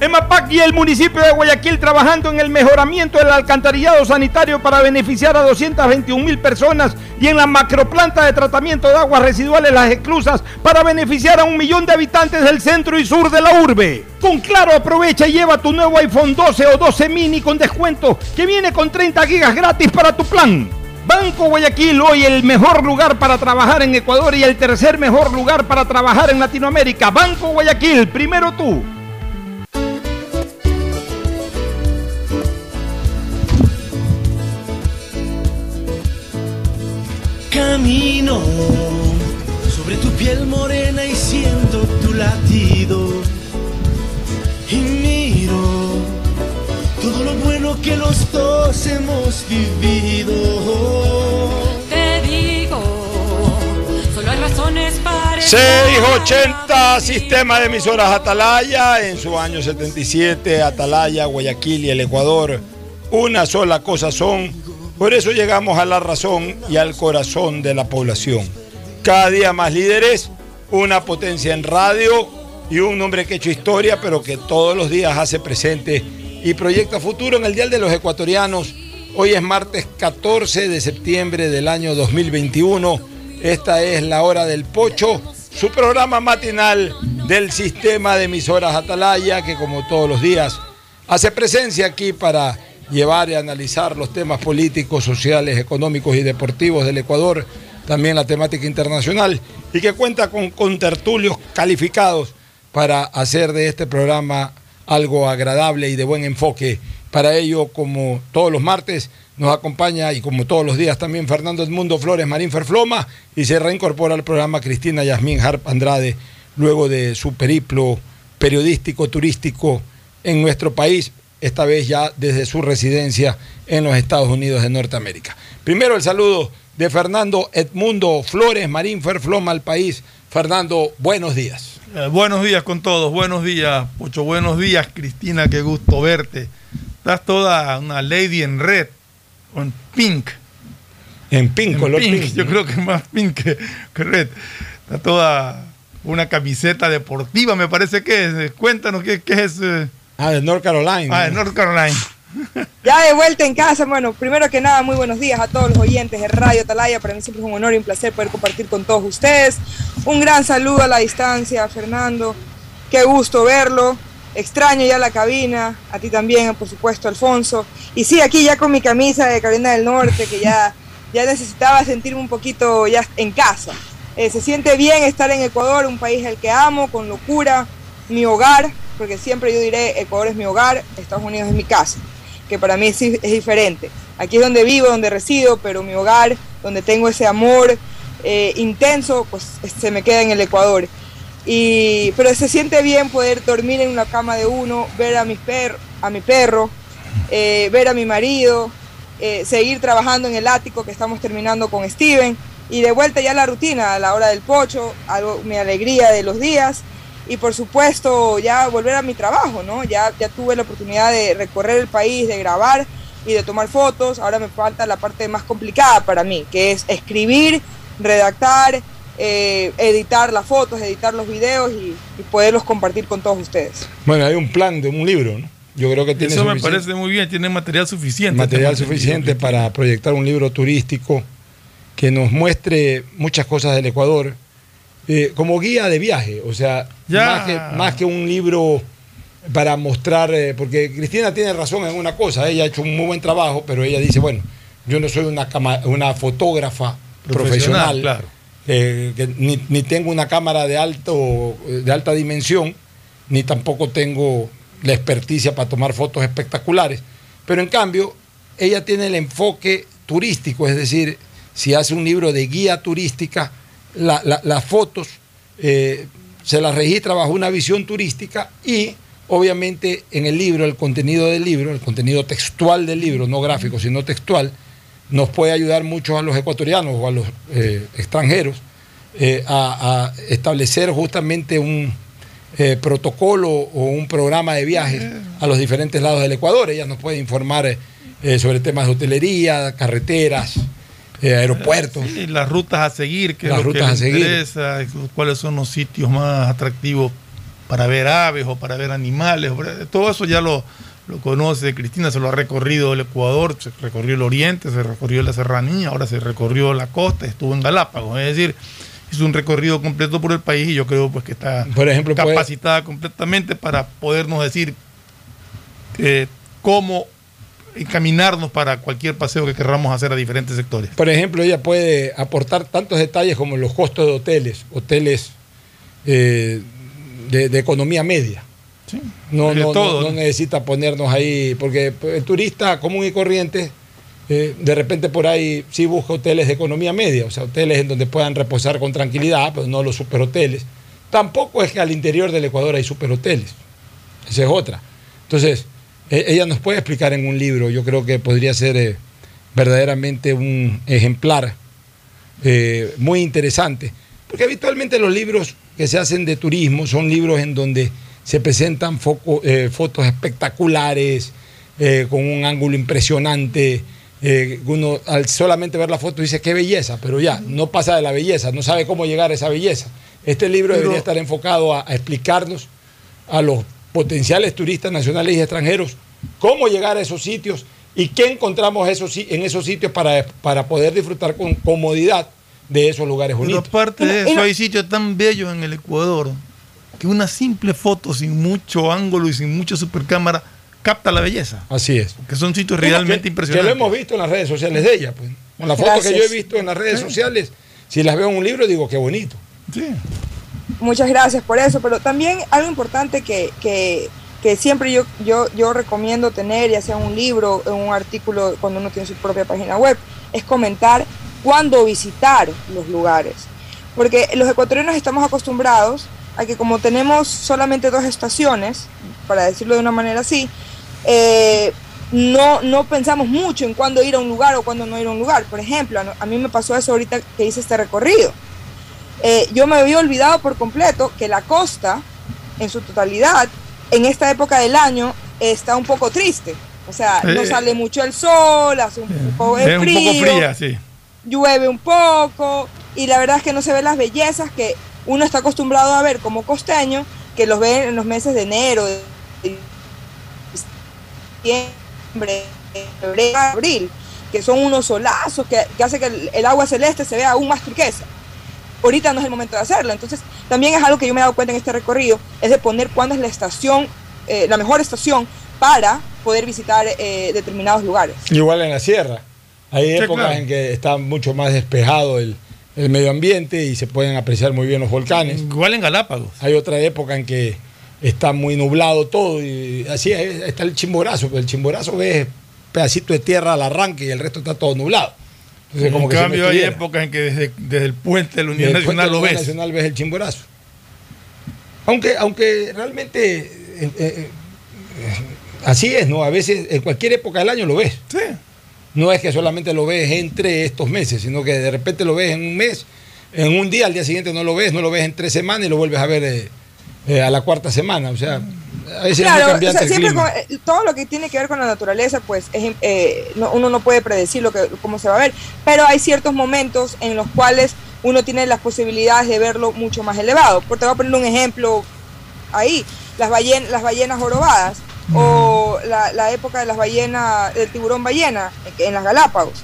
EMAPAC y el municipio de Guayaquil trabajando en el mejoramiento del alcantarillado sanitario para beneficiar a 221 mil personas y en la macroplanta de tratamiento de aguas residuales Las Exclusas para beneficiar a un millón de habitantes del centro y sur de la urbe. Con Claro aprovecha y lleva tu nuevo iPhone 12 o 12 mini con descuento que viene con 30 gigas gratis para tu plan. Banco Guayaquil, hoy el mejor lugar para trabajar en Ecuador y el tercer mejor lugar para trabajar en Latinoamérica. Banco Guayaquil, primero tú. Camino sobre tu piel morena y siento tu latido. Y miro todo lo bueno que los dos hemos vivido. Te digo, solo hay razones para. 680 Sistema de Emisoras Atalaya en su año 77, Atalaya, Guayaquil y el Ecuador. Una sola cosa son, por eso llegamos a la razón y al corazón de la población. Cada día más líderes, una potencia en radio y un hombre que ha hecho historia, pero que todos los días hace presente y proyecta futuro en el Dial de los Ecuatorianos. Hoy es martes 14 de septiembre del año 2021. Esta es la hora del pocho, su programa matinal del sistema de emisoras Atalaya, que como todos los días hace presencia aquí para llevar y analizar los temas políticos, sociales, económicos y deportivos del Ecuador, también la temática internacional, y que cuenta con, tertulios calificados para hacer de este programa algo agradable y de buen enfoque. Para ello, como todos los martes, nos acompaña y como todos los días también Fernando Edmundo Flores Marín Ferfloma y se reincorpora al programa Cristina Yasmín Harp Andrade luego de su periplo periodístico, turístico en nuestro país, esta vez ya desde su residencia en los Estados Unidos de Norteamérica. Primero el saludo de Fernando Edmundo Flores Marín Ferfloma al país. Fernando, buenos días. Eh, buenos días con todos, buenos días, Pocho, buenos días, Cristina, qué gusto verte. Estás toda una lady en red, o en pink. En pink, En color pink, pink. yo creo que más pink que, que red. Está toda una camiseta deportiva, me parece que es. Cuéntanos qué, qué es. eh? Ah, de North Carolina. Ah, de North Carolina. Ya de vuelta en casa, bueno, primero que nada, muy buenos días a todos los oyentes de Radio Atalaya. Para mí siempre es un honor y un placer poder compartir con todos ustedes. Un gran saludo a la distancia, Fernando. Qué gusto verlo. Extraño ya la cabina, a ti también, por supuesto, Alfonso. Y sí, aquí ya con mi camisa de Carolina del Norte, que ya, ya necesitaba sentirme un poquito ya en casa. Eh, se siente bien estar en Ecuador, un país al que amo, con locura, mi hogar, porque siempre yo diré, Ecuador es mi hogar, Estados Unidos es mi casa que para mí es, diferente. Aquí es donde vivo, donde resido, pero mi hogar, donde tengo ese amor eh, intenso, pues se me queda en el Ecuador. Y, pero se siente bien poder dormir en una cama de uno, ver a mi, per, a mi perro, eh, ver a mi marido, eh, seguir trabajando en el ático que estamos terminando con Steven y de vuelta ya la rutina, a la hora del pocho, algo, mi alegría de los días y por supuesto ya volver a mi trabajo, ¿no? Ya, ya tuve la oportunidad de recorrer el país, de grabar y de tomar fotos, ahora me falta la parte más complicada para mí, que es escribir, redactar eh, editar las fotos, editar los videos y, y poderlos compartir con todos ustedes. Bueno, hay un plan de un libro, ¿no? Yo creo que tiene Eso me parece muy bien, tiene material suficiente. material suficiente para proyectar un libro turístico que nos muestre muchas cosas del Ecuador eh, como guía de viaje, o sea, Ya. más que, más que un libro para mostrar, eh, porque Cristina tiene razón en una cosa, ella ha hecho un muy buen trabajo, pero ella dice, bueno, yo no soy una, cama- una fotógrafa Profesional, profesional, claro. eh, que ni, ni tengo una cámara de, alto, de alta dimensión, ni tampoco tengo la experticia para tomar fotos espectaculares. Pero en cambio, ella tiene el enfoque turístico, es decir, si hace un libro de guía turística, la- la- las fotos eh, se las registra bajo una visión turística y obviamente en el libro, el contenido del libro, el contenido textual del libro, no gráfico, sino textual, nos puede ayudar mucho a los ecuatorianos o a los eh, extranjeros eh, a, establecer justamente un protocolo o un programa de viajes a los diferentes lados del Ecuador. Ella nos puede informar sobre temas de hotelería, carreteras, eh, aeropuertos. Sí, las rutas a seguir, que Las es lo rutas a seguir. interesa, cuáles son los sitios más atractivos para ver aves o para ver animales. Todo eso ya lo, lo conoce Cristina, se lo ha recorrido el Ecuador, se recorrió el oriente, se recorrió la serranía, ahora se recorrió la costa, estuvo en Galápagos. Es decir, hizo un recorrido completo por el país y yo creo pues que está Por ejemplo, puede- capacitada completamente para podernos decir eh, cómo encaminarnos para cualquier paseo que querramos hacer a diferentes sectores. Por ejemplo, ella puede aportar tantos detalles como los costos de hoteles, hoteles eh, de, de economía media. Sí, No, no, todo, no- no necesita ponernos ahí, porque el turista común y corriente, eh, de repente por ahí sí busca hoteles de economía media, o sea, hoteles en donde puedan reposar con tranquilidad, pero no los superhoteles. Tampoco es que al interior del Ecuador hay superhoteles. Esa es otra. Entonces, ella nos puede explicar en un libro, yo creo que podría ser eh, verdaderamente un ejemplar eh, muy interesante. Porque habitualmente los libros que se hacen de turismo son libros en donde se presentan foco- eh, fotos espectaculares, con un ángulo impresionante. uno al solamente ver la foto dice qué belleza, pero ya, no pasa de la belleza, no sabe cómo llegar a esa belleza. Este libro Pero- debería estar enfocado a, a explicarnos a los potenciales turistas nacionales y extranjeros cómo llegar a esos sitios y qué encontramos esos, en esos sitios para, para poder disfrutar con comodidad de esos lugares Pero bonitos. aparte de eso, hay sitios tan bellos en el Ecuador que una simple foto sin mucho ángulo y sin mucha supercámara capta la belleza. Así es. Que son sitios Que- realmente que, impresionantes. lo hemos visto en las redes sociales de ella. Pues. Con las fotos que yo he visto en las redes sociales, si las veo en un libro, digo qué bonito. Sí. Muchas gracias por eso, pero también algo importante que, que, que siempre yo, yo, yo recomiendo tener, ya sea un libro, un artículo, cuando uno tiene su propia página web, es comentar cuándo visitar los lugares. Porque los ecuatorianos estamos acostumbrados a que como tenemos solamente dos estaciones, para decirlo de una manera así, eh, no, no pensamos mucho en cuándo ir a un lugar o cuándo no ir a un lugar. Por ejemplo, a mí me pasó eso ahorita que hice este recorrido. Eh, yo me había olvidado por completo que la costa, en su totalidad, en esta época del año, está un poco triste. O sea, no Eh, sale mucho el sol, hace un poco de un frío, poco fría, sí. llueve un poco, y la verdad es que no se ven las bellezas que uno está acostumbrado a ver como costeño, que los ve en los meses de enero, de diciembre, febrero, abril, que son unos solazos que, que hace que el, el agua celeste se vea aún más turquesa. Ahorita no es el momento de hacerlo, entonces también es algo que yo me he dado cuenta en este recorrido, es de poner cuándo es la estación, eh, la mejor estación para poder visitar eh, determinados lugares. Igual en la sierra. Hay Sí, épocas claro. en que está mucho más despejado el, el medio ambiente y se pueden apreciar muy bien los volcanes. Igual en Galápagos. Hay otra época en que está muy nublado todo y así es, está el chimborazo, pero el chimborazo ves pedacito de tierra al arranque y el resto está todo nublado. Entonces, en como que cambio, hay épocas en que desde, desde el puente de la Unión Nacional de la lo Unión ves. Nacional ves el chimborazo. Aunque, aunque realmente eh, eh, eh, así es, ¿no? A veces en cualquier época del año lo ves. Sí. No es que solamente lo ves entre estos meses, sino que de repente lo ves en un mes, en un día, al día siguiente no lo ves, no lo ves en tres semanas y lo vuelves a ver eh, a la cuarta semana. O sea, muy Claro, o sea, siempre con- eh, todo lo que tiene que ver con la naturaleza, pues es, eh, no- uno no puede predecir lo que, cómo se va a ver, pero hay ciertos momentos en los cuales uno tiene las posibilidades de verlo mucho más elevado. Por te voy a poner un ejemplo ahí, las, ballen- las ballenas jorobadas o la, la época de las ballenas, del tiburón ballena en, las Galápagos.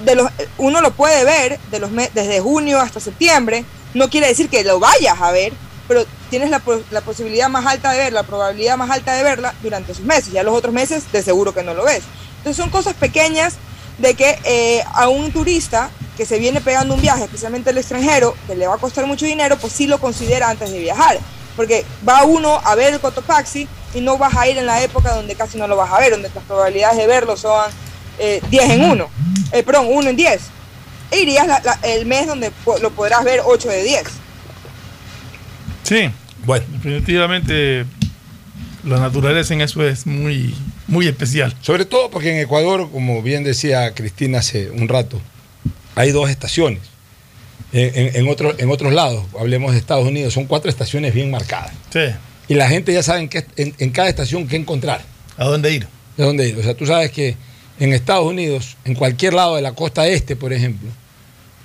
De los, uno lo puede ver de los desde junio hasta septiembre, no quiere decir que lo vayas a ver, pero tienes la, po- la posibilidad más alta de ver, la probabilidad más alta de verla durante esos meses. Ya los otros meses de seguro que no lo ves. Entonces son cosas pequeñas de que eh, a un turista que se viene pegando un viaje, especialmente el extranjero, que le va a costar mucho dinero, pues sí lo considera antes de viajar. Porque va uno a ver el Cotopaxi y no vas a ir en la época donde casi no lo vas a ver, donde las probabilidades de verlo son eh, 10 en 1, eh, perdón, 1 en 10. E irías la- la- el mes donde lo podrás ver 8 de 10. Sí, Bueno, definitivamente la naturaleza en eso es muy, muy especial. sobre todo porque en Ecuador, como bien decía Cristina hace un rato, hay dos estaciones. En, en- en otro- en otros lados, hablemos de Estados Unidos, son cuatro estaciones bien marcadas. Sí, Y la gente ya sabe en, qué- en- en cada estación qué encontrar, ¿a dónde ir? de dónde ir. O sea, tú sabes que en Estados Unidos, en cualquier lado de la costa este, por ejemplo,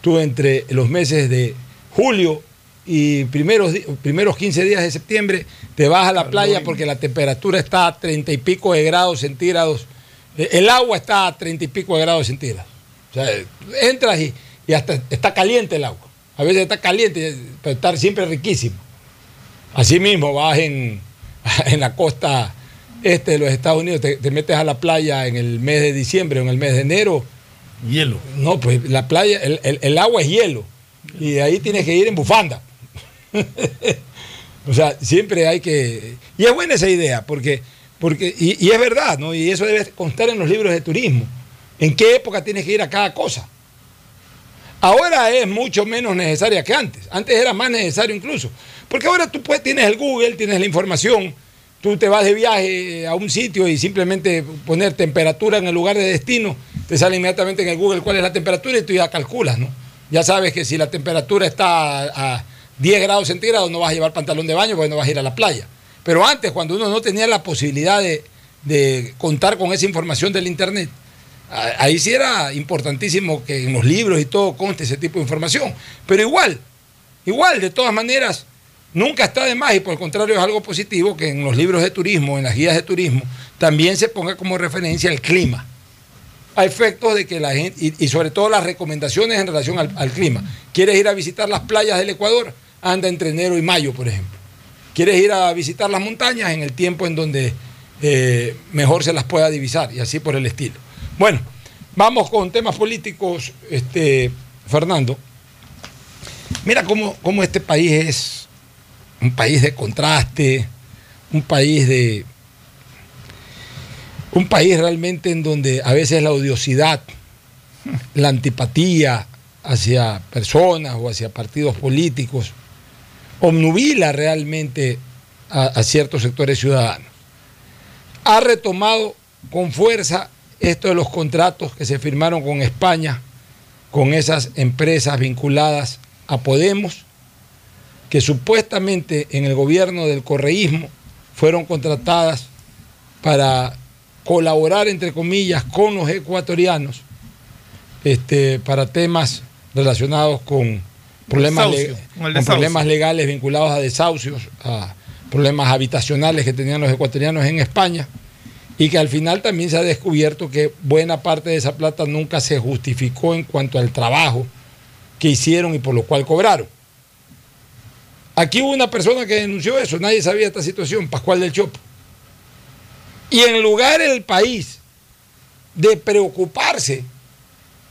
tú entre los meses de julio y primeros, primeros 15 días de septiembre, te vas a la playa porque la temperatura está a 30 y pico de grados centígrados. Eh, El agua está a 30 y pico de grados centígrados. O sea, entras y, y hasta está caliente el agua. A veces está caliente, pero está siempre riquísimo. Así mismo vas en, en la costa este de los Estados Unidos, te, te metes a la playa en el mes de diciembre o en el mes de enero. Hielo. No, pues la playa, el, el- el agua es hielo. Y de ahí tienes que ir en bufanda. o sea, siempre hay que. Y es buena esa idea, porque. porque y, es verdad, ¿no? Y eso debe constar en los libros de turismo. ¿En qué época tienes que ir a cada cosa? Ahora es mucho menos necesaria que antes. Antes era más necesario incluso. Porque ahora tú puedes, tienes el Google, tienes la información. Tú te vas de viaje a un sitio y simplemente poner temperatura en el lugar de destino, te sale inmediatamente en el Google cuál es la temperatura y tú ya calculas, ¿no? Ya sabes que si la temperatura está a 10 grados centígrados no vas a llevar pantalón de baño porque no vas a ir a la playa. Pero antes, cuando uno no tenía la posibilidad de, contar con esa información del Internet, ahí sí era importantísimo que en los libros y todo conste ese tipo de información. Pero igual, igual, de todas maneras, nunca está de más y por el contrario es algo positivo que en los libros de turismo, en las guías de turismo, también se ponga como referencia el clima. A efectos de que la gente, y, y sobre todo las recomendaciones en relación al, al clima. ¿Quieres ir a visitar las playas del Ecuador? Anda entre enero y mayo, por ejemplo. ¿Quieres ir a visitar las montañas? En el tiempo en donde eh, mejor se las pueda divisar y así por el estilo. Bueno, vamos con temas políticos, este, Fernando. Mira cómo, cómo este país es un país de contraste, un país de. Un país realmente en donde a veces la odiosidad, la antipatía hacia personas o hacia partidos políticos obnubila realmente a, a ciertos sectores ciudadanos. Ha retomado con fuerza esto de los contratos que se firmaron con España, con esas empresas vinculadas a Podemos, que supuestamente en el gobierno del correísmo fueron contratadas para colaborar, entre comillas, con los ecuatorianos este, para temas relacionados con problemas, Desahucio, le- con el problemas legales vinculados a desahucios, a problemas habitacionales que tenían los ecuatorianos en España y que al final también se ha descubierto que buena parte de esa plata nunca se justificó en cuanto al trabajo que hicieron y por lo cual cobraron. Aquí hubo una persona que denunció eso, nadie sabía esta situación, Pascual del Chopo. Y en lugar del país de preocuparse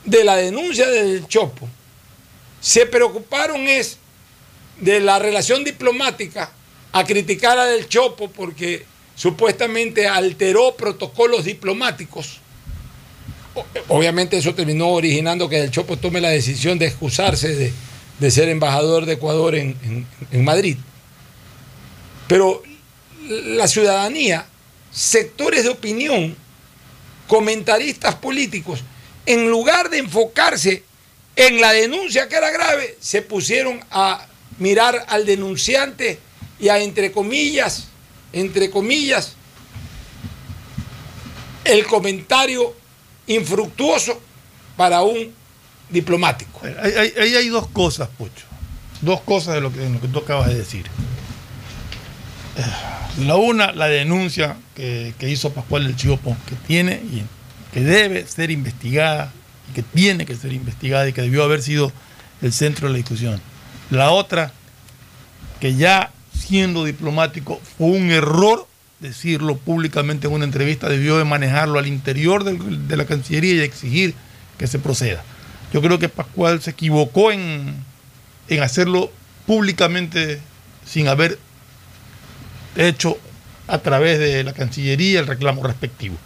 de la denuncia del Chopo, se preocuparon es de la relación diplomática a criticar a Del Chopo porque supuestamente alteró protocolos diplomáticos. Obviamente eso terminó originando que Del Chopo tome la decisión de excusarse de, de ser embajador de Ecuador en, en- en Madrid. Pero la ciudadanía, sectores de opinión, comentaristas políticos, en lugar de enfocarse en la denuncia que era grave, se pusieron a mirar al denunciante y a, entre comillas, entre comillas, el comentario infructuoso para un diplomático. Ahí hay, dos cosas, Pocho. Dos cosas de lo que, tú acabas de decir. La una, la denuncia que, hizo Pascual del Chiopo, que tiene y que debe ser investigada, que tiene que ser investigada y que debió haber sido el centro de la discusión. La otra, que ya siendo diplomático fue un error decirlo públicamente en una entrevista, debió de manejarlo al interior de la Cancillería y exigir que se proceda. Yo creo que Pascual se equivocó en, en hacerlo públicamente sin haber hecho a través de la Cancillería el reclamo respectivo.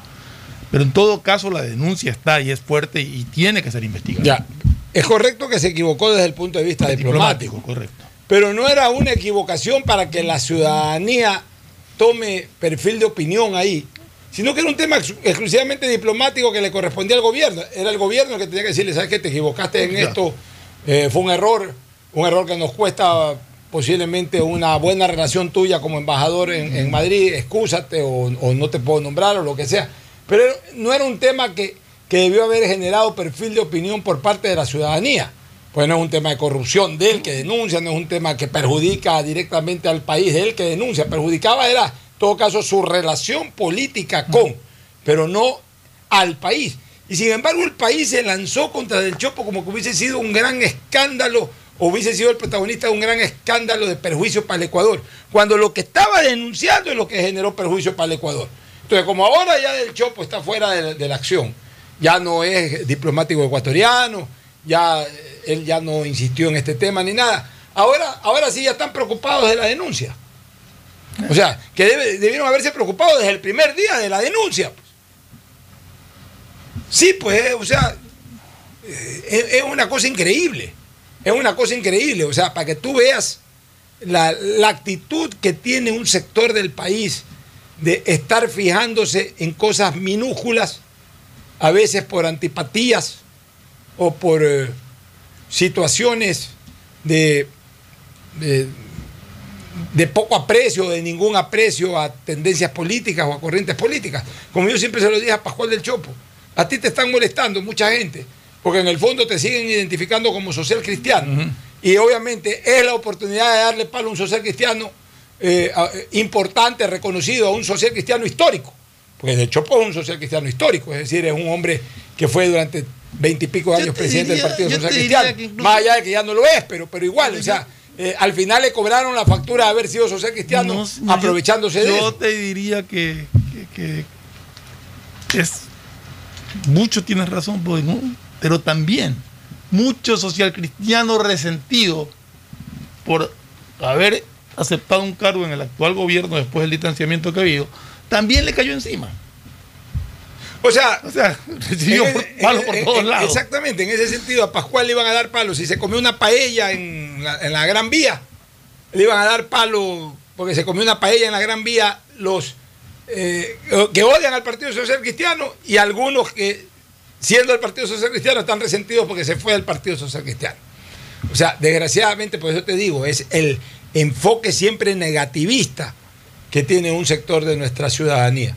Pero en todo caso la denuncia está y es fuerte y tiene que ser investigada. Ya, es correcto que se equivocó desde el punto de vista diplomático, correcto. pero no era una equivocación para que la ciudadanía tome perfil de opinión ahí, sino que era un tema ex- exclusivamente diplomático que le correspondía al gobierno. Era el gobierno el que tenía que decirle, ¿sabes qué? Te equivocaste en esto, eh, fue un error, un error que nos cuesta posiblemente una buena relación tuya como embajador en, en Madrid, excúsate o, o no te puedo nombrar o lo que sea. Pero no era un tema que, que debió haber generado perfil de opinión por parte de la ciudadanía. Pues no es un tema de corrupción de él que denuncia, no es un tema que perjudica directamente al país de él que denuncia. Perjudicaba era, en todo caso, su relación política con, pero no al país. Y sin embargo, el país se lanzó contra Del Chopo como que hubiese sido un gran escándalo o hubiese sido el protagonista de un gran escándalo de perjuicio para el Ecuador, cuando lo que estaba denunciando es lo que generó perjuicio para el Ecuador. Entonces, como ahora ya Del Chopo está fuera de, la acción, ya no es diplomático ecuatoriano, ya eh, él ya no insistió en este tema ni nada. Ahora, ahora sí ya están preocupados de la denuncia. O sea, que debieron haberse preocupado desde el primer día de la denuncia. pues. Sí, pues, eh, o sea, eh, es, una cosa increíble. Es una cosa increíble. O sea, para que tú veas la actitud que tiene un sector del país de estar fijándose en cosas minúsculas, a veces por antipatías o por eh, situaciones de, de, de poco aprecio, de ningún aprecio a tendencias políticas o a corrientes políticas. Como yo siempre se lo dije a Pascual del Chopo, a ti te están molestando mucha gente, porque en el fondo te siguen identificando como social cristiano. Y obviamente es la oportunidad de darle palo a un social cristiano eh, importante, reconocido, a un social cristiano histórico. Porque del Chopo es un social cristiano histórico, es decir, es un hombre que fue durante veintipico Yo años te presidente diría- del Partido yo Social Cristiano. incluso- Más allá de que ya no lo es, pero, pero igual, o sea, eh, al final le cobraron la factura de haber sido social cristiano No, no, aprovechándose yo, de Yo eso. te diría que, que- que es mucho tienes razón, pues, pero también mucho social cristiano resentido por haber aceptado un cargo en el actual gobierno después del distanciamiento que ha habido, también le cayó encima. O sea, O sea, recibió palos por en- todos en- lados. Exactamente, en ese sentido a Pascual le iban a dar palos. Si se comió una paella en la, en la Gran Vía, le iban a dar palo porque se comió una paella en la Gran Vía los eh, que odian al Partido Social Cristiano y algunos que, siendo el Partido Social Cristiano, están resentidos porque se fue del Partido Social Cristiano. O sea, desgraciadamente, por eso te digo, es el enfoque siempre negativista que tiene un sector de nuestra ciudadanía.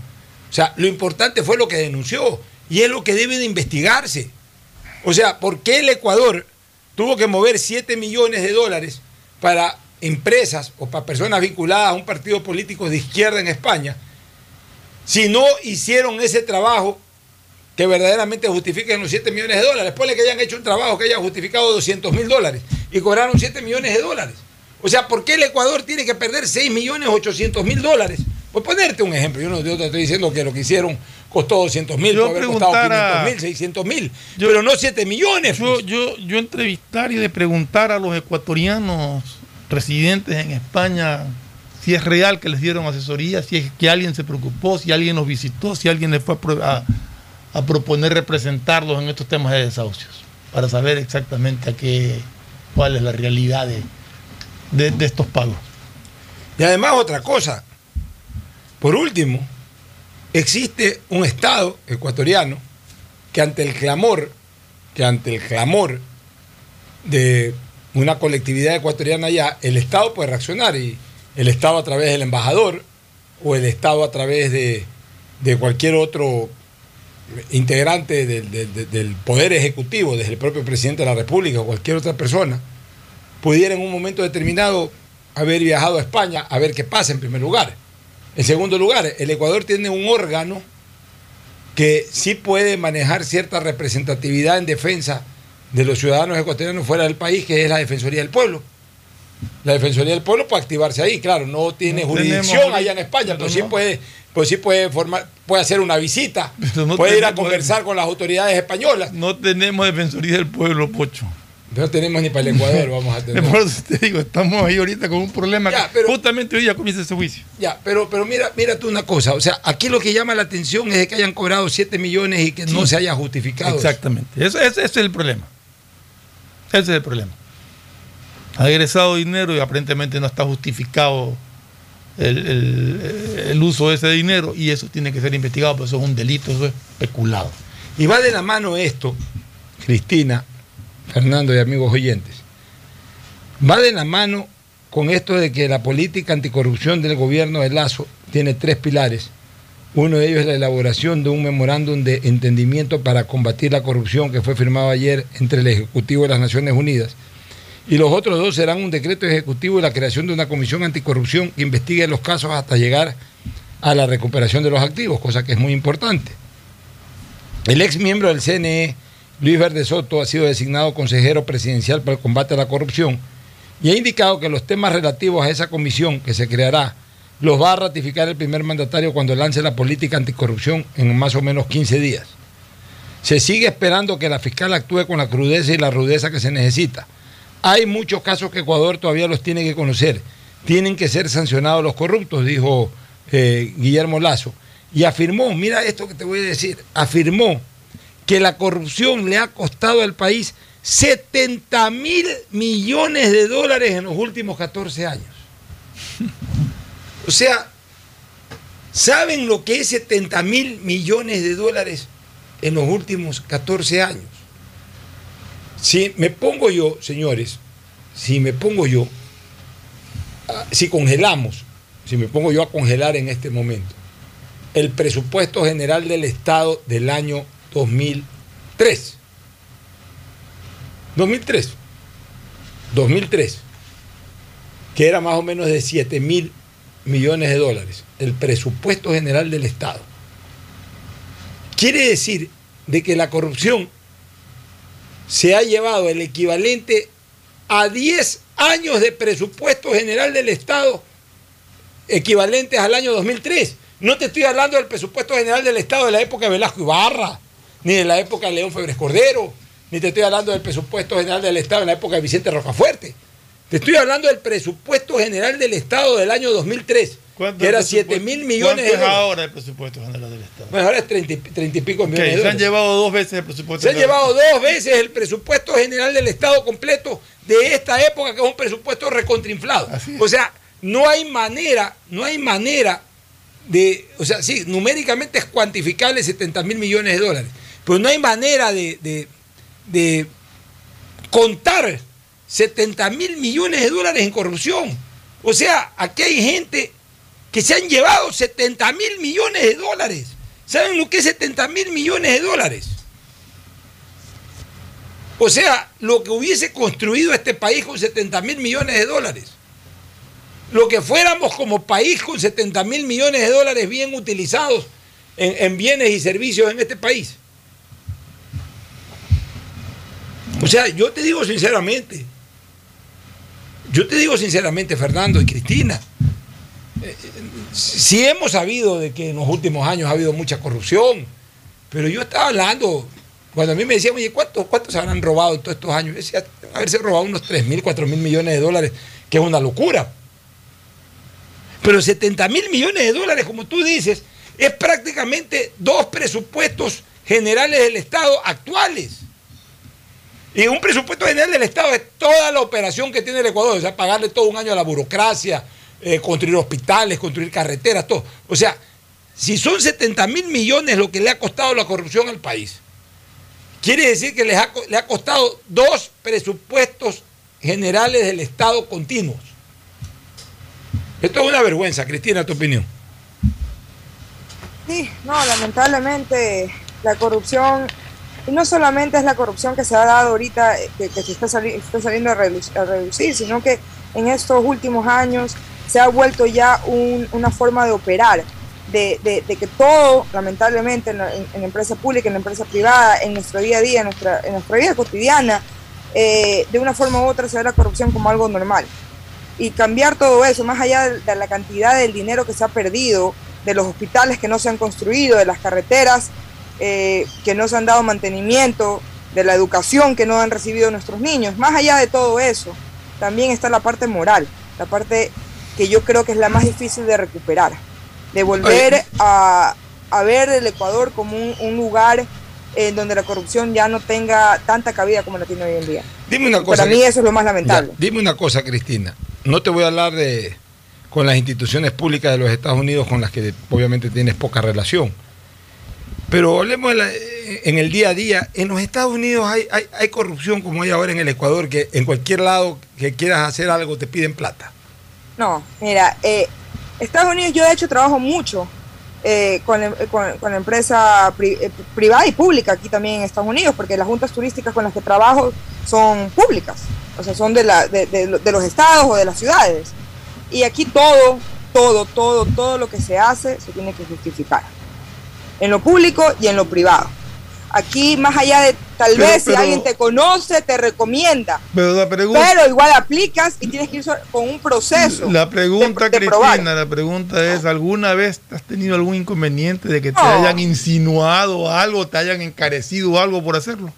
O sea, lo importante fue lo que denunció y es lo que debe de investigarse. O sea, ¿por qué el Ecuador tuvo que mover 7 millones de dólares para empresas o para personas vinculadas a un partido político de izquierda en España si no hicieron ese trabajo que verdaderamente justifiquen los 7 millones de dólares? Ponle que hayan hecho un trabajo que haya justificado 200 mil dólares y cobraron 7 millones de dólares. O sea, ¿por qué el Ecuador tiene que perder 6 millones 800 mil dólares? A ponerte un ejemplo. Yo no yo te estoy diciendo que lo que hicieron costó 200 mil, puede haber costado preguntara- 500 mil, 600 mil, pero no 7 millones. Yo, pues. yo, yo entrevistar y de preguntar a los ecuatorianos residentes en España si es real que les dieron asesoría, si es que alguien se preocupó, si alguien los visitó, si alguien les fue a, pro- a- a proponer representarlos en estos temas de desahucios, para saber exactamente a qué, cuál es la realidad de, de- estos pagos. Y además otra cosa, por último, existe un Estado ecuatoriano que ante el clamor, que ante el clamor de una colectividad ecuatoriana allá, el Estado puede reaccionar y el Estado a través del embajador o el Estado a través de, de cualquier otro integrante del, del- del Poder Ejecutivo, desde el propio presidente de la República o cualquier otra persona, pudiera en un momento determinado haber viajado a España a ver qué pasa en primer lugar. En segundo lugar, el Ecuador tiene un órgano que sí puede manejar cierta representatividad en defensa de los ciudadanos ecuatorianos fuera del país, que es la Defensoría del Pueblo. La Defensoría del Pueblo puede activarse ahí, claro, no tiene No jurisdicción tenemos allá en España, pero sí puede, pues sí puede formar, puede hacer una visita, no puede ir a conversar con las autoridades españolas. No tenemos defensoría del pueblo, Pocho. No tenemos ni para el Ecuador, vamos a tener. Por eso te digo, estamos ahí ahorita con un problema. Ya, pero- Justamente hoy ya comienza ese juicio. Ya, pero, pero mira, mira tú una cosa, o sea, aquí lo que llama la atención es que hayan cobrado 7 millones y que no se haya justificado. Exactamente. Ese, ese- ese es el problema. Ese es el problema. Ha egresado dinero y aparentemente no está justificado el, el- el uso de ese dinero y eso tiene que ser investigado, pues eso es un delito, eso es peculado. Y va de la mano esto, Cristina, Fernando y amigos oyentes, va de la mano con esto de que la política anticorrupción del gobierno de Lazo tiene tres pilares. Uno de ellos es la elaboración de un memorándum de entendimiento para combatir la corrupción que fue firmado ayer entre el Ejecutivo de las Naciones Unidas. Y los otros dos serán un decreto ejecutivo y la creación de una comisión anticorrupción que investigue los casos hasta llegar a la recuperación de los activos, cosa que es muy importante. El ex miembro del CNE, Luis Verde Soto, ha sido designado consejero presidencial para el combate a la corrupción y ha indicado que los temas relativos a esa comisión que se creará los va a ratificar el primer mandatario cuando lance la política anticorrupción en más o menos 15 días. Se sigue esperando que la fiscal actúe con la crudeza y la rudeza que se necesita. Hay muchos casos que Ecuador todavía los tiene que conocer. Tienen que ser sancionados los corruptos, dijo eh, Guillermo Lazo. Y afirmó, mira esto que te voy a decir, afirmó que la corrupción le ha costado al país 70 mil millones de dólares en los últimos 14 años. O sea, ¿saben lo que es 70 mil millones de dólares en los últimos 14 años? Si me pongo yo, señores, si me pongo yo, ah, si congelamos, si me pongo yo a congelar en este momento, el presupuesto general del Estado del año 2003. 2003. 2003. Que era más o menos de 7 mil millones de dólares. El presupuesto general del Estado. Quiere decir de que la corrupción se ha llevado el equivalente a 10 años de presupuesto general del Estado equivalentes al año 2003. No te estoy hablando del presupuesto general del Estado de la época de Velasco Ibarra, ni de la época de León Febres Cordero, ni te estoy hablando del presupuesto general del Estado en la época de Vicente Rocafuerte. Te estoy hablando del presupuesto general del Estado del año 2003, ¿Cuánto que era es el 7 presupuesto? mil millones de ¿Cuánto es dólares. ahora el presupuesto general del Estado? Bueno, ahora es 30, y- 30 y pico millones de se han llevado dos veces el presupuesto Se ha general. llevado dos veces el presupuesto general del Estado completo de esta época, que es un presupuesto es. O sea, no hay manera, no hay manera de, o sea, sí, numéricamente es cuantificable 70 mil millones de dólares, pero no hay manera de, de- contar 70 mil millones de dólares en corrupción. O sea, aquí hay gente que se han llevado 70 mil millones de dólares. ¿Saben lo que es 70 mil millones de dólares? O sea, lo que hubiese construido este país con 70 mil millones de dólares. Lo que fuéramos como país con 70 mil millones de dólares bien utilizados en bienes y servicios en este país. O sea, yo te digo sinceramente, yo te digo sinceramente, Fernando y Cristina, eh, sí hemos sabido de que en los últimos años ha habido mucha corrupción, pero yo estaba hablando, cuando a mí me decían, oye, ¿cuántos, cuántos se habrán robado en todos estos años? Yo decía, haberse robado unos 3 mil, 4 mil millones de dólares, que es una locura. Pero 70 mil millones de dólares, como tú dices, es prácticamente dos presupuestos generales del Estado actuales. Y un presupuesto general del Estado es toda la operación que tiene el Ecuador, o sea, pagarle todo un año a la burocracia, eh, construir hospitales, construir carreteras, todo. O sea, si son 70 mil millones lo que le ha costado la corrupción al país, quiere decir que les ha le ha costado dos presupuestos generales del Estado continuos. Esto es una vergüenza, Cristina, tu opinión. Sí, no, lamentablemente la corrupción, y no solamente es la corrupción que se ha dado ahorita, eh, que, se está, sali- está saliendo a, reduc- a reducir, sino que en estos últimos años se ha vuelto ya un- una forma de operar, de, de- de que todo, lamentablemente, en la, empresa pública, en la empresa privada, en nuestro día a día, en nuestra, en nuestra vida cotidiana, eh, de una forma u otra se ve la corrupción como algo normal. Y cambiar todo eso, más allá de la cantidad del dinero que se ha perdido, de los hospitales que no se han construido, de las carreteras eh, que no se han dado mantenimiento, de la educación que no han recibido nuestros niños, más allá de todo eso, también está la parte moral, la parte que yo creo que es la más difícil de recuperar, de volver a, a ver el Ecuador como un, un lugar en donde la corrupción ya no tenga tanta cabida como la tiene hoy en día. Dime una cosa. Para mí eso es lo más lamentable. Ya, dime una cosa, Cristina. No te voy a hablar de con las instituciones públicas de los Estados Unidos con las que obviamente tienes poca relación. Pero hablemos en el día a día. En los Estados Unidos hay, hay, corrupción como hay ahora en el Ecuador, que en cualquier lado que quieras hacer algo te piden plata. No, mira, eh, Estados Unidos yo de hecho trabajo mucho eh, con, con- con la empresa eh, privada y pública aquí también en Estados Unidos, porque las juntas turísticas con las que trabajo son públicas, o sea, son de, la, de, de los estados o de las ciudades. Y aquí todo, todo, todo, todo lo que se hace se tiene que justificar, en lo público y en lo privado. Aquí, más allá de tal Pero- vez si alguien te conoce, te recomienda, Pero la pregunta, pero igual aplicas y tienes que ir con un proceso. la pregunta de- de probar. Cristina, la pregunta es, ¿alguna vez has tenido algún inconveniente de que te hayan insinuado algo, te hayan encarecido algo por hacerlo?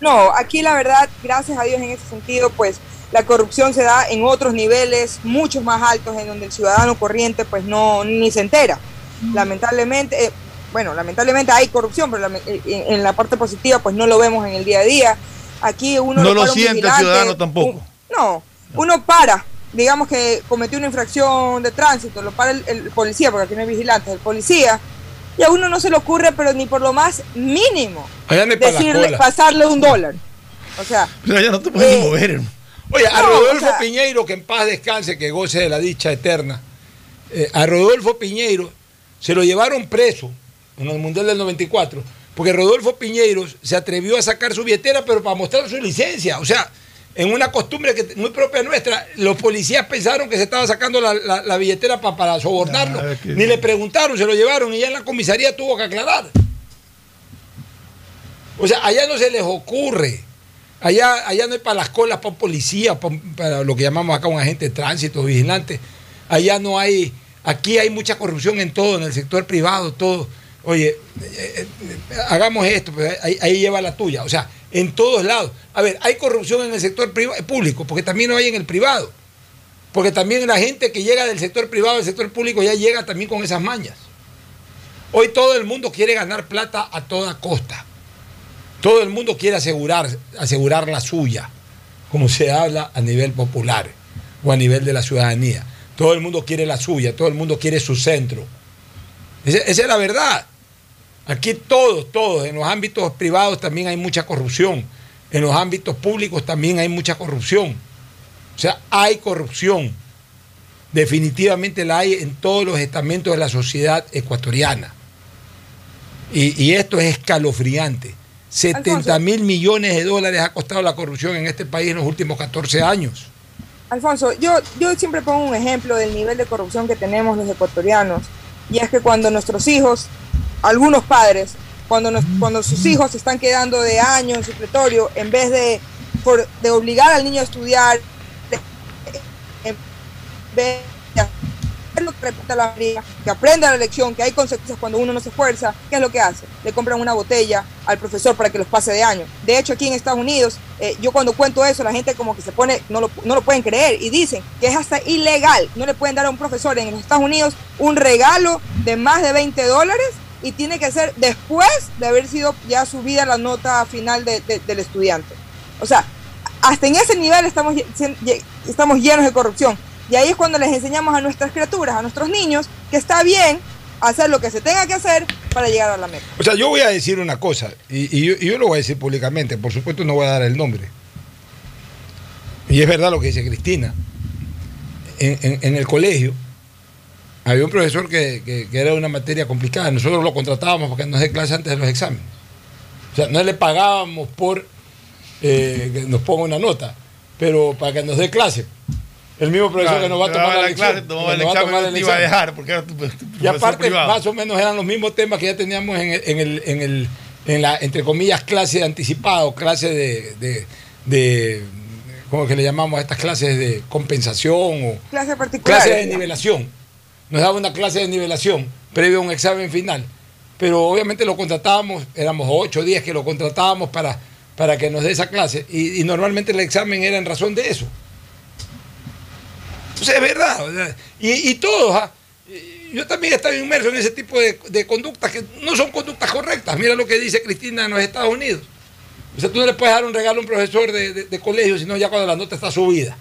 No, aquí la verdad, gracias a Dios en ese sentido, pues la corrupción se da en otros niveles mucho más altos en donde el ciudadano corriente pues no ni se entera. Lamentablemente, eh, bueno, lamentablemente hay corrupción, pero eh, en, en la parte positiva pues no lo vemos en el día a día. Aquí uno No lo para un siente el ciudadano tampoco. un- no, uno para, digamos que cometió una infracción de tránsito, lo para el, el policía, porque aquí no hay vigilantes, el policía, y a uno no se le ocurre, pero ni por lo más mínimo, decirle, pasarle un dólar. O sea, Pero ya no te puedes Eh, ni mover, hermano. Oye, a No, Rodolfo o sea- Piñeiro, que en paz descanse, que goce de la dicha eterna, eh, a Rodolfo Piñeiro se lo llevaron preso en el Mundial del 94, porque Rodolfo Piñeiro se atrevió a sacar su billetera, pero para mostrar su licencia. O sea, en una costumbre que muy propia nuestra, los policías pensaron que se estaba sacando la, la- la billetera pa- para sobornarlo. Que- Ni le preguntaron, se lo llevaron y ya en la comisaría tuvo que aclarar. O sea, allá no se les ocurre. Allá, allá no hay para las colas, para un policía, pa- para lo que llamamos acá un agente de tránsito, vigilante. Allá no hay, aquí hay mucha corrupción en todo, en el sector privado, todo. Oye, eh, eh, hagamos esto, pues, ahí, lleva la tuya. O sea, en todos lados. A ver, hay corrupción en el sector priva- público, porque también lo hay en el privado. Porque también la gente que llega del sector privado al sector público ya llega también con esas mañas. Hoy todo el mundo quiere ganar plata a toda costa. Todo el mundo quiere asegurar, asegurar la suya, como se habla a nivel popular o a nivel de la ciudadanía. Todo el mundo quiere la suya, todo el mundo quiere su centro. Esa es la verdad. Aquí todos, todos, en los ámbitos privados también hay mucha corrupción. En los ámbitos públicos también hay mucha corrupción. O sea, hay corrupción. Definitivamente la hay en todos los estamentos de la sociedad ecuatoriana. Y, y esto es escalofriante. 70 Alfonso. mil millones de dólares ha costado la corrupción en este país en los últimos 14 años. Alfonso, yo, yo siempre pongo un ejemplo del nivel de corrupción que tenemos los ecuatorianos. Y es que cuando nuestros hijos, algunos padres, cuando, nos- cuando sus hijos se están quedando de año en supletorio, en vez de, de obligar al niño a estudiar, en vez que aprenda la lección, que hay consecuencias cuando uno no se esfuerza, ¿qué es lo que hace? Le compran una botella al profesor para que los pase de año. De hecho, aquí en Estados Unidos, eh, yo cuando cuento eso, la gente como que se pone, no lo, no lo pueden creer y dicen que es hasta ilegal. No le pueden dar a un profesor en los Estados Unidos un regalo de más de 20 dólares y tiene que ser después de haber sido ya subida la nota final de- de- del estudiante. O sea, hasta en ese nivel estamos, estamos llenos de corrupción. Y ahí es cuando les enseñamos a nuestras criaturas, a nuestros niños, que está bien hacer lo que se tenga que hacer para llegar a la meta. O sea, yo voy a decir una cosa, y, yo, lo voy a decir públicamente, por supuesto no voy a dar el nombre. Y es verdad lo que dice Cristina. En, el colegio había un profesor que, que- era una materia complicada. Nosotros lo contratábamos para que nos dé clase antes de los exámenes. O sea, no le pagábamos por eh, que nos ponga una nota, pero para que nos dé clase. El mismo profesor que nos va a tomar la, lección, el nos va a examen, tomar no iba a dejar porque era tu, tu Y aparte, privado. más o menos eran los mismos temas que ya teníamos en el, en el, en el- en la, entre comillas, clase de anticipado, clase de, de, de- ¿cómo es que le llamamos a estas clases de compensación o Clase particular. clase de nivelación. Nos daba una clase de nivelación previo a un examen final. Pero obviamente lo contratábamos, éramos 8 o 10 que lo contratábamos para, para que nos dé esa clase. Y, y normalmente el examen era en razón de eso. Entonces es verdad. y, y todos, ¿ah? Yo también estaba inmerso en ese tipo de, conductas que no son conductas correctas. Mira lo que dice Cristina en los Estados Unidos. O sea, tú no le puedes dar un regalo a un profesor de, de- de colegio, sino ya cuando la nota está subida.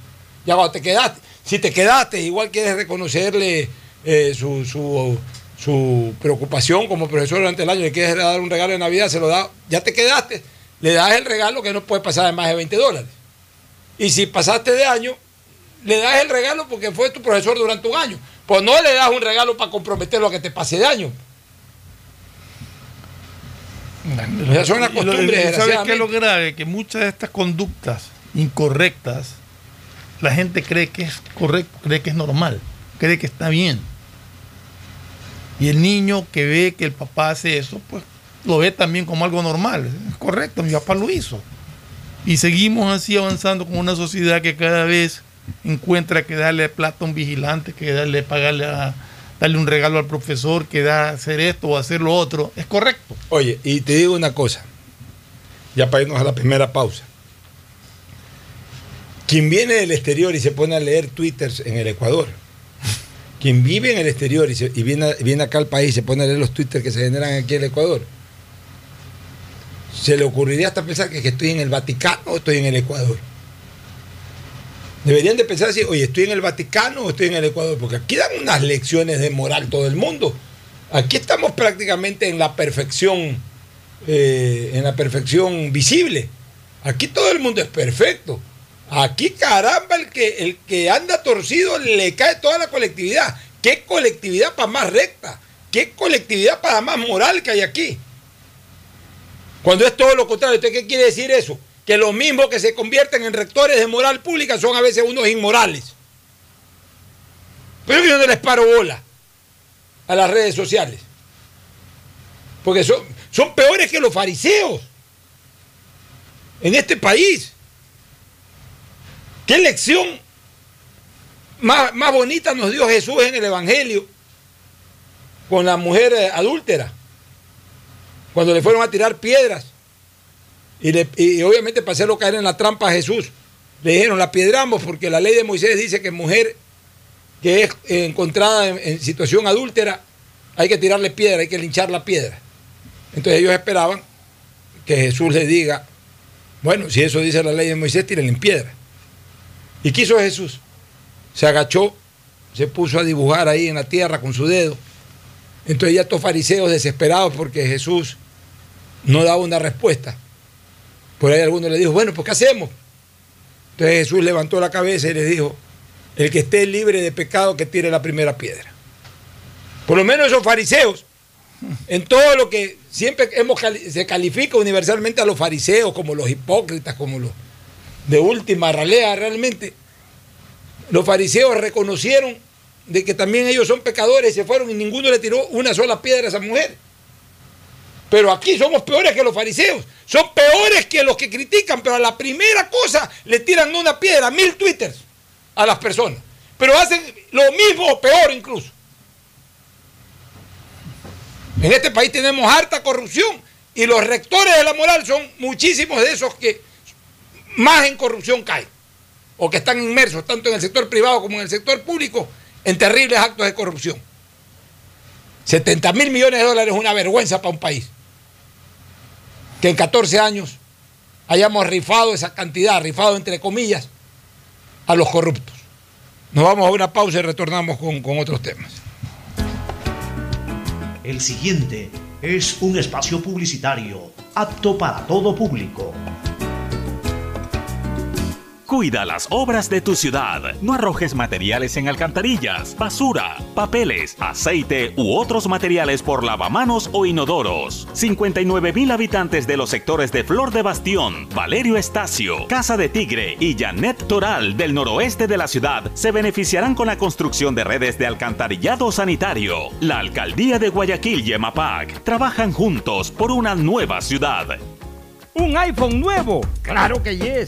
Ya cuando te quedaste. Si te quedaste, igual quieres reconocerle eh, su, su, su preocupación como profesor durante el año, le quieres dar un regalo de Navidad, se lo da. Ya te quedaste, le das el regalo que no puede pasar de más de 20 dólares. Y si pasaste de año, le das el regalo porque fue tu profesor durante un año. Pues no le das un regalo para comprometerlo a que te pase de año. O sea, son las costumbres, ¿Sabes qué es lo grave? Que muchas de estas conductas incorrectas, la gente cree que es correcto, cree que es normal, cree que está bien. Y el niño que ve que el papá hace eso, pues lo ve también como algo normal. Es correcto, mi papá lo hizo. Y seguimos así avanzando con una sociedad que cada vez encuentra que darle plata a un vigilante, que darle pagarle a darle un regalo al profesor, que da hacer esto o hacer lo otro, es correcto. Oye, y te digo una cosa, ya para irnos a la primera pausa. Quien viene del exterior y se pone a leer twitters en el Ecuador, quien vive en el exterior y, viene, viene acá al país y se pone a leer los twitters que se generan aquí en el Ecuador, se le ocurriría hasta pensar que estoy en el Vaticano o estoy en el Ecuador. Deberían de pensar así, oye, ¿estoy en el Vaticano o estoy en el Ecuador? Porque aquí dan unas lecciones de moral todo el mundo. Aquí estamos prácticamente en la perfección, eh, en la perfección visible. Aquí todo el mundo es perfecto. Aquí, caramba, el que, el que anda torcido le cae toda la colectividad. ¿Qué colectividad para más recta? ¿Qué colectividad para más moral que hay aquí? Cuando es todo lo contrario, ¿usted qué quiere decir eso? Que los mismos que se convierten en rectores de moral pública son a veces unos inmorales. Pero yo no les paro bola a las redes sociales. Porque son, son peores que los fariseos en este país. ¿Qué lección más, más bonita nos dio Jesús en el Evangelio con la mujer adúltera? Cuando le fueron a tirar piedras. Y, obviamente para hacerlo caer en la trampa a Jesús, le dijeron, la piedramos porque la ley de Moisés dice que mujer que es encontrada en, en situación adúltera, hay que tirarle piedra, hay que linchar la piedra. Entonces ellos esperaban que Jesús les diga, bueno, si eso dice la ley de Moisés, tírenle en piedra. ¿Y qué hizo Jesús? Se agachó, se puso a dibujar ahí en la tierra con su dedo. Entonces ya estos fariseos desesperados porque Jesús no daba una respuesta. Por ahí alguno le dijo, bueno, pues ¿qué hacemos? Entonces Jesús levantó la cabeza y les dijo, el que esté libre de pecado que tire la primera piedra. Por lo menos esos fariseos, en todo lo que siempre hemos se califica universalmente a los fariseos como los hipócritas, como los de última ralea realmente, los fariseos reconocieron de que también ellos son pecadores y se fueron y ninguno le tiró una sola piedra a esa mujer. Pero aquí somos peores que los fariseos. Son peores que los que critican, pero a la primera cosa le tiran una piedra, mil twitters a las personas. Pero hacen lo mismo o peor incluso. En este país tenemos harta corrupción y los rectores de la moral son muchísimos de esos que más en corrupción caen o que están inmersos tanto en el sector privado como en el sector público en terribles actos de corrupción. 70 mil millones de dólares es una vergüenza para un país. Que en 14 años hayamos rifado esa cantidad, rifado entre comillas, a los corruptos. Nos vamos a una pausa y retornamos con, con otros temas. El siguiente es un espacio publicitario apto para todo público. Cuida las obras de tu ciudad. No arrojes materiales en alcantarillas, basura, papeles, aceite u otros materiales por lavamanos o inodoros. 59 mil habitantes de los sectores de Flor de Bastión, Valerio Estacio, Casa de Tigre y Janet Toral del noroeste de la ciudad se beneficiarán con la construcción de redes de alcantarillado sanitario. La alcaldía de Guayaquil y EMAPAC trabajan juntos por una nueva ciudad. ¿Un iPhone nuevo? Claro que yes.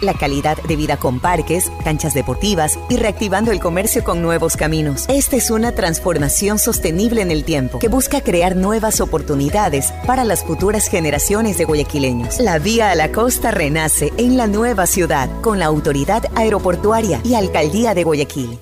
la calidad de vida con parques, canchas deportivas y reactivando el comercio con nuevos caminos. Esta es una transformación sostenible en el tiempo que busca crear nuevas oportunidades para las futuras generaciones de guayaquileños. La vía a la costa renace en la nueva ciudad con la autoridad aeroportuaria y alcaldía de Guayaquil.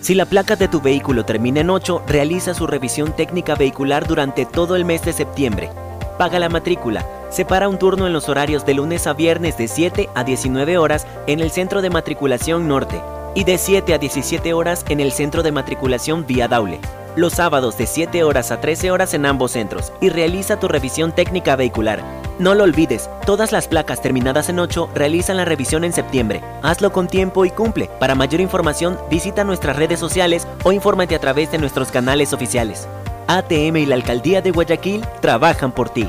Si la placa de tu vehículo termina en 8, realiza su revisión técnica vehicular durante todo el mes de septiembre. Paga la matrícula. Separa un turno en los horarios de lunes a viernes de 7 a 19 horas en el Centro de Matriculación Norte y de 7 a 17 horas en el Centro de Matriculación Vía Daule. Los sábados de 7 horas a 13 horas en ambos centros y realiza tu revisión técnica vehicular. No lo olvides, todas las placas terminadas en 8 realizan la revisión en septiembre. Hazlo con tiempo y cumple. Para mayor información, visita nuestras redes sociales o infórmate a través de nuestros canales oficiales. ATM y la Alcaldía de Guayaquil trabajan por ti.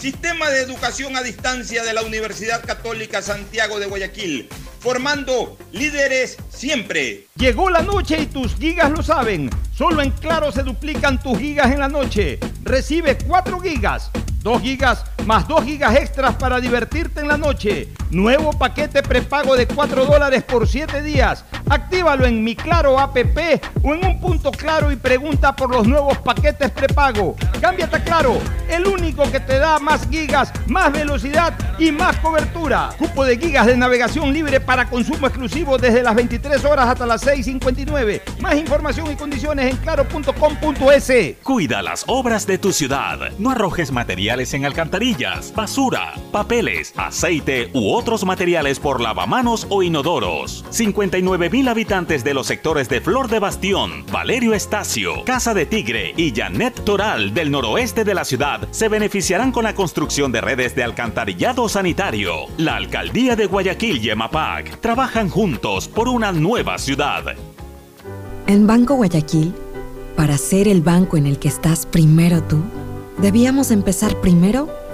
Sistema de educación a distancia de la Universidad Católica Santiago de Guayaquil, formando líderes siempre. Llegó la noche y tus gigas lo saben. Solo en Claro se duplican tus gigas en la noche. Recibe 4 gigas, 2 gigas más 2 gigas extras para divertirte en la noche. Nuevo paquete prepago de 4 dólares por 7 días. Actívalo en mi Claro app o en un punto claro y pregunta por los nuevos paquetes prepago. Cámbiate a Claro, el único que te da más gigas, más velocidad y más cobertura. Cupo de gigas de navegación libre para consumo exclusivo desde las 23 horas hasta las 6.59. Más información y condiciones en claro.com.es. Cuida las obras de tu ciudad. No arrojes materiales en alcantarillas, basura, papeles, aceite u otros materiales por lavamanos o inodoros. 59 mil habitantes de los sectores de Flor de Bastión, Valerio Estacio, Casa de Tigre y Janet Toral del noroeste de la ciudad se beneficiarán con la construcción de redes de alcantarillado sanitario. La alcaldía de Guayaquil y EMAPAC trabajan juntos por una nueva ciudad. En Banco Guayaquil, para ser el banco en el que estás primero tú, debíamos empezar primero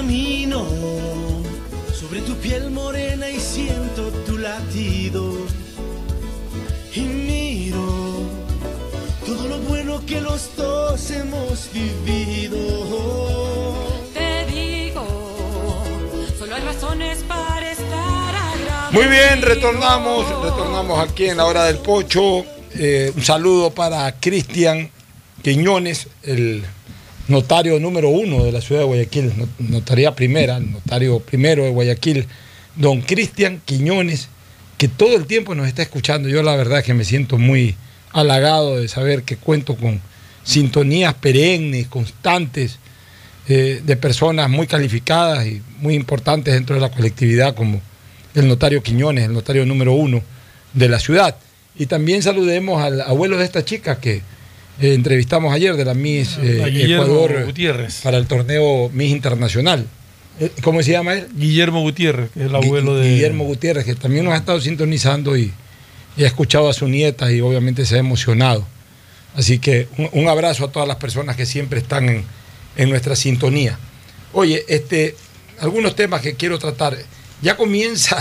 Camino sobre tu piel morena y siento tu latido. Y miro todo lo bueno que los dos hemos vivido. Te digo, solo hay razones para estar agradecido. Muy bien, retornamos, retornamos aquí en la hora del pocho. Eh, un saludo para Cristian Quiñones, el notario número uno de la ciudad de Guayaquil, no- notaría primera, notario primero de Guayaquil, don Cristian Quiñones, que todo el tiempo nos está escuchando. Yo la verdad que me siento muy halagado de saber que cuento con sintonías perennes, constantes, eh, de personas muy calificadas y muy importantes dentro de la colectividad, como el notario Quiñones, el notario número uno de la ciudad. Y también saludemos al abuelo de esta chica que eh, entrevistamos ayer de la Miss eh, A Guillermo Ecuador Gutiérrez. para el torneo Miss Internacional. Eh, ¿Cómo se llama él? Guillermo Gutiérrez, que es el abuelo de. Guillermo Gutiérrez, que también nos ha estado sintonizando y, y ha escuchado a su nieta y obviamente se ha emocionado. Así que un, un abrazo a todas las personas que siempre están en, en nuestra sintonía. Oye, este, algunos temas que quiero tratar. Ya comienza,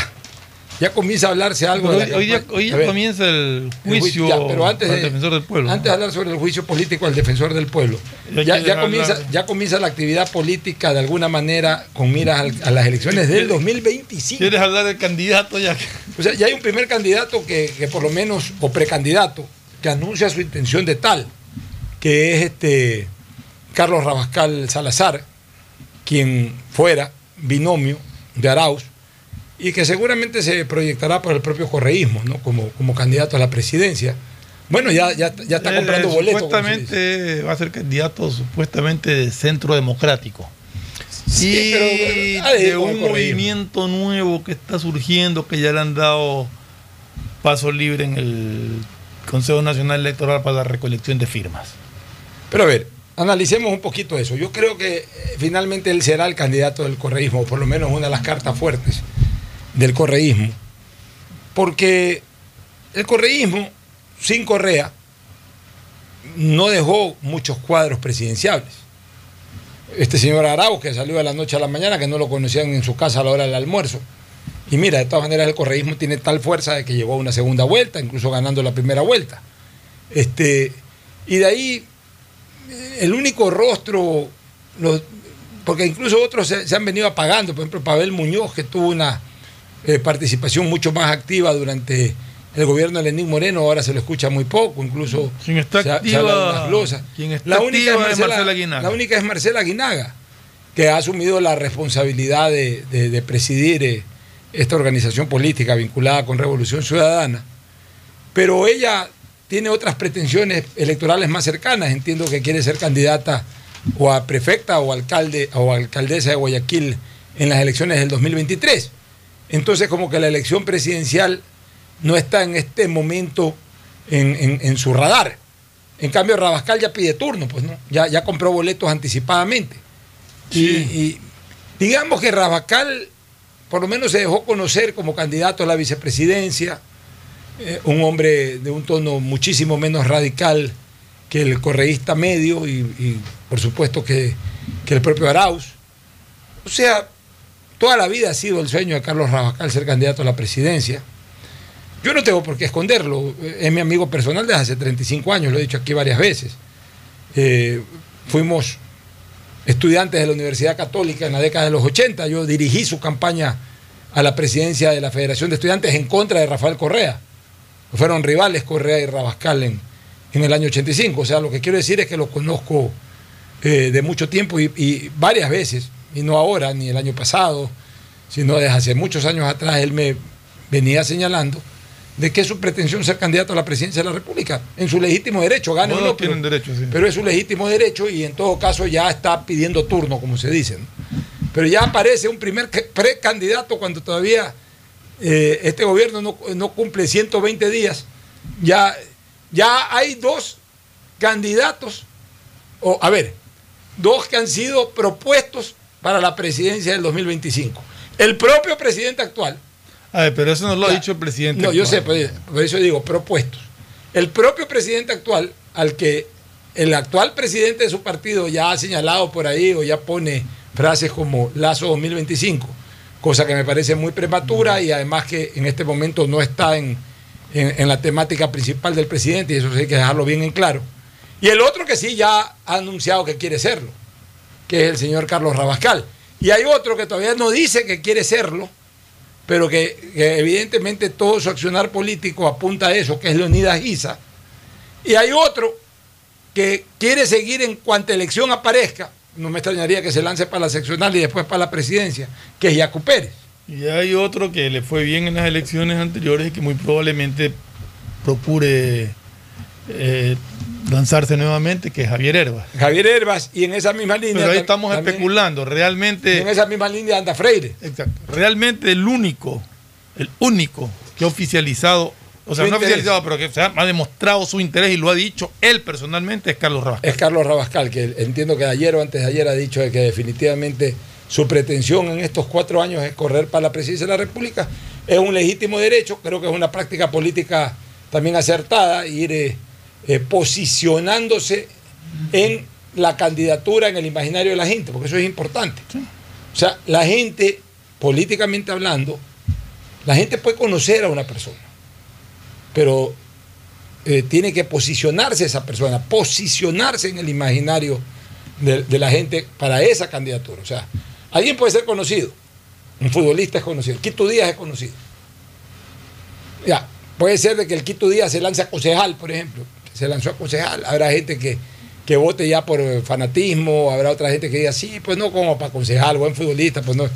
ya comienza a hablarse algo. Pero de hoy, la- hoy día, hoy a día ver, comienza el el juicio ya, pero antes al defensor del pueblo. Antes de hablar sobre el juicio político al defensor del pueblo, Ya ya, ya comienza, ya comienza la actividad política de alguna manera con miras al- a las elecciones del 2025. ¿Quieres hablar del candidato ya? O sea, ya hay un primer candidato que, que por lo menos, o precandidato, que anuncia su intención de tal, que es este Carlos Rabascal Salazar, quien fuera binomio de Arauz, y que seguramente se proyectará por el propio correísmo, ¿no? Como, como candidato a la presidencia. Bueno, ya, ya, ya está comprando boletos. Supuestamente va a ser candidato supuestamente de centro democrático. Sí, y pero, ha de un movimiento nuevo que está surgiendo, que ya le han dado paso libre en el Consejo Nacional Electoral para la recolección de firmas. Pero a ver, analicemos un poquito eso. Yo creo que eh, finalmente él será el candidato del correísmo, o por lo menos una de las cartas fuertes del correísmo. Porque el correísmo, sin Correa, no dejó muchos cuadros presidenciables. Este señor Arauz, que salió de la noche a la mañana, que no lo conocían en su casa a la hora del almuerzo. Y mira, de todas maneras el correísmo tiene tal fuerza de que llegó a una segunda vuelta, incluso ganando la primera vuelta. Este, y de ahí el único rostro, porque incluso otros se, se han venido apagando, por ejemplo, Pavel Muñoz, que tuvo una eh, participación mucho más activa durante el gobierno de Lenín Moreno, ahora se lo escucha muy poco, incluso Quien está se, ha- se activa- habla de unas glosas. quien está La única, es activa es Marcela, Marcela la única es Marcela Aguinaga, que ha asumido la responsabilidad de, de- de presidir eh, esta organización política vinculada con Revolución Ciudadana. Pero ella tiene otras pretensiones electorales más cercanas. Entiendo que quiere ser candidata o a prefecta o alcalde o alcaldesa de Guayaquil en las elecciones del 2023. Entonces, como que la elección presidencial no está en este momento en, en- en su radar. En cambio, Rabascal ya pide turno, pues no, ya, ya compró boletos anticipadamente. Y, y digamos que Rabascal por lo menos se dejó conocer como candidato a la vicepresidencia, eh, un hombre de un tono muchísimo menos radical que el correísta medio y, y, por supuesto que, que el propio Arauz. O sea, toda la vida ha sido el sueño de Carlos Rabascal ser candidato a la presidencia. Yo no tengo por qué esconderlo, es mi amigo personal desde hace 35 años, lo he dicho aquí varias veces. Eh, fuimos estudiantes de la Universidad Católica en la década de los 80, yo dirigí su campaña a la presidencia de la Federación de Estudiantes en contra de Rafael Correa. Fueron rivales Correa y Rabascal en, en el año 85. O sea, lo que quiero decir es que lo conozco eh, de mucho tiempo y varias veces, y no ahora, ni el año pasado, sino desde hace muchos años atrás, él me venía señalando de que es su pretensión ser candidato a la presidencia de la República, en su legítimo derecho, gane o Todos no, pero, derecho, sí. pero es su legítimo derecho y en todo caso ya está pidiendo turno, como se dice. ¿no? Pero ya aparece un primer precandidato cuando todavía eh, este gobierno no, no cumple 120 días. Ya, ya hay dos candidatos, o a ver, dos que han sido propuestos para la presidencia del 2025. El propio presidente actual, A ver, pero eso no lo ha dicho el presidente. no, yo sé, actual. por, eso digo propuestos. El propio presidente actual, al que el actual presidente de su partido ya ha señalado por ahí o ya pone frases como Lazo 2025, cosa que me parece muy prematura y además que en este momento no está en, en- en la temática principal del presidente y eso hay que dejarlo bien en claro. Y el otro que sí ya ha anunciado que quiere serlo, que es el señor Carlos Rabascal. Y hay otro que todavía no dice que quiere serlo, pero que, evidentemente todo su accionar político apunta a eso, que es Leonidas Guisa. Y hay otro que quiere seguir en cuanta elección aparezca, no me extrañaría que se lance para la seccional y después para la presidencia, que es Yacu Pérez. Y hay otro que le fue bien en las elecciones anteriores y que muy probablemente procure eh, lanzarse nuevamente, que es Javier Herbas. Javier Herbas, y en esa misma línea. Pero ahí tam- estamos también- especulando. y Realmente, en esa misma línea anda Freire. exacto, realmente el único, el único que ha oficializado, o sea, Su no ha interés. oficializado, pero que se ha, ha demostrado su interés y lo ha dicho él personalmente es Carlos Rabascal. Es Carlos Rabascal, que entiendo que ayer o antes de ayer ha dicho que definitivamente su pretensión en estos cuatro años es correr para la presidencia de la República. Es un legítimo derecho, creo que es una práctica política también acertada, ir eh, eh, posicionándose en la candidatura, en el imaginario de la gente, porque eso es importante. O sea, la gente, políticamente hablando, la gente puede conocer a una persona, pero eh, tiene que posicionarse esa persona, posicionarse en el imaginario de, de la gente para esa candidatura. O sea, alguien puede ser conocido, un futbolista es conocido, el Quito Díaz es conocido. Ya, puede ser de que el Quito Díaz se lance a concejal, por ejemplo, se lanzó a concejal, habrá gente que, que vote ya por fanatismo, habrá otra gente que diga, sí, pues no como para concejal, buen futbolista, pues no.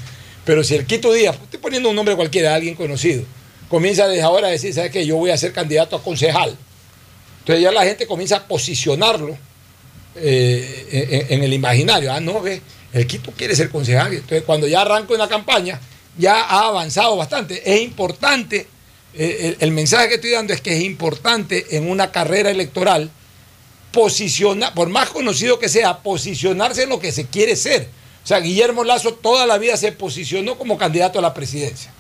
Pero si el Quito Díaz, estoy poniendo un nombre cualquiera, alguien conocido, comienza desde ahora a decir, ¿sabes qué? Yo voy a ser candidato a concejal. Entonces ya la gente comienza a posicionarlo eh, en, en el imaginario. Ah, no, ve, el Quito quiere ser concejal. Entonces cuando ya arranca una campaña, ya ha avanzado bastante. Es importante, eh, el, mensaje que estoy dando es que es importante en una carrera electoral posicionar, por más conocido que sea, posicionarse en lo que se quiere ser. O sea, Guillermo Lazo toda la vida se posicionó como candidato a la presidencia.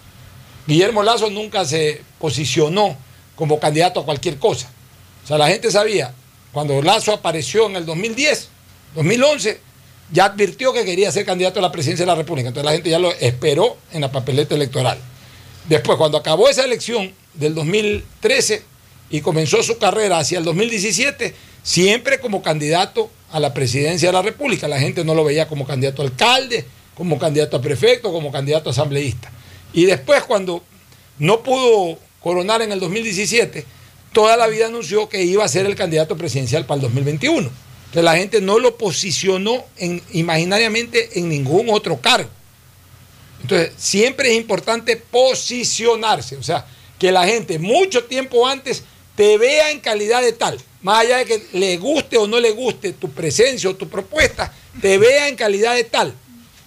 Guillermo Lazo nunca se posicionó como candidato a cualquier cosa. O sea, la gente sabía, cuando Lazo apareció en el 2010, 2011, ya advirtió que quería ser candidato a la presidencia de la República. Entonces la gente ya lo esperó en la papeleta electoral. Después, cuando acabó esa elección del 2013 y comenzó su carrera hacia el 2017, siempre como candidato a la presidencia de la República. La gente no lo veía como candidato a alcalde, como candidato a prefecto, como candidato a asambleísta. Y después, cuando no pudo coronar en el 2017, toda la vida anunció que iba a ser el candidato presidencial para el 2021. Entonces la gente no lo posicionó en, imaginariamente en ningún otro cargo. Entonces, siempre es importante posicionarse, o sea, que la gente mucho tiempo antes te vea en calidad de tal, más allá de que le guste o no le guste tu presencia o tu propuesta, te vea en calidad de tal.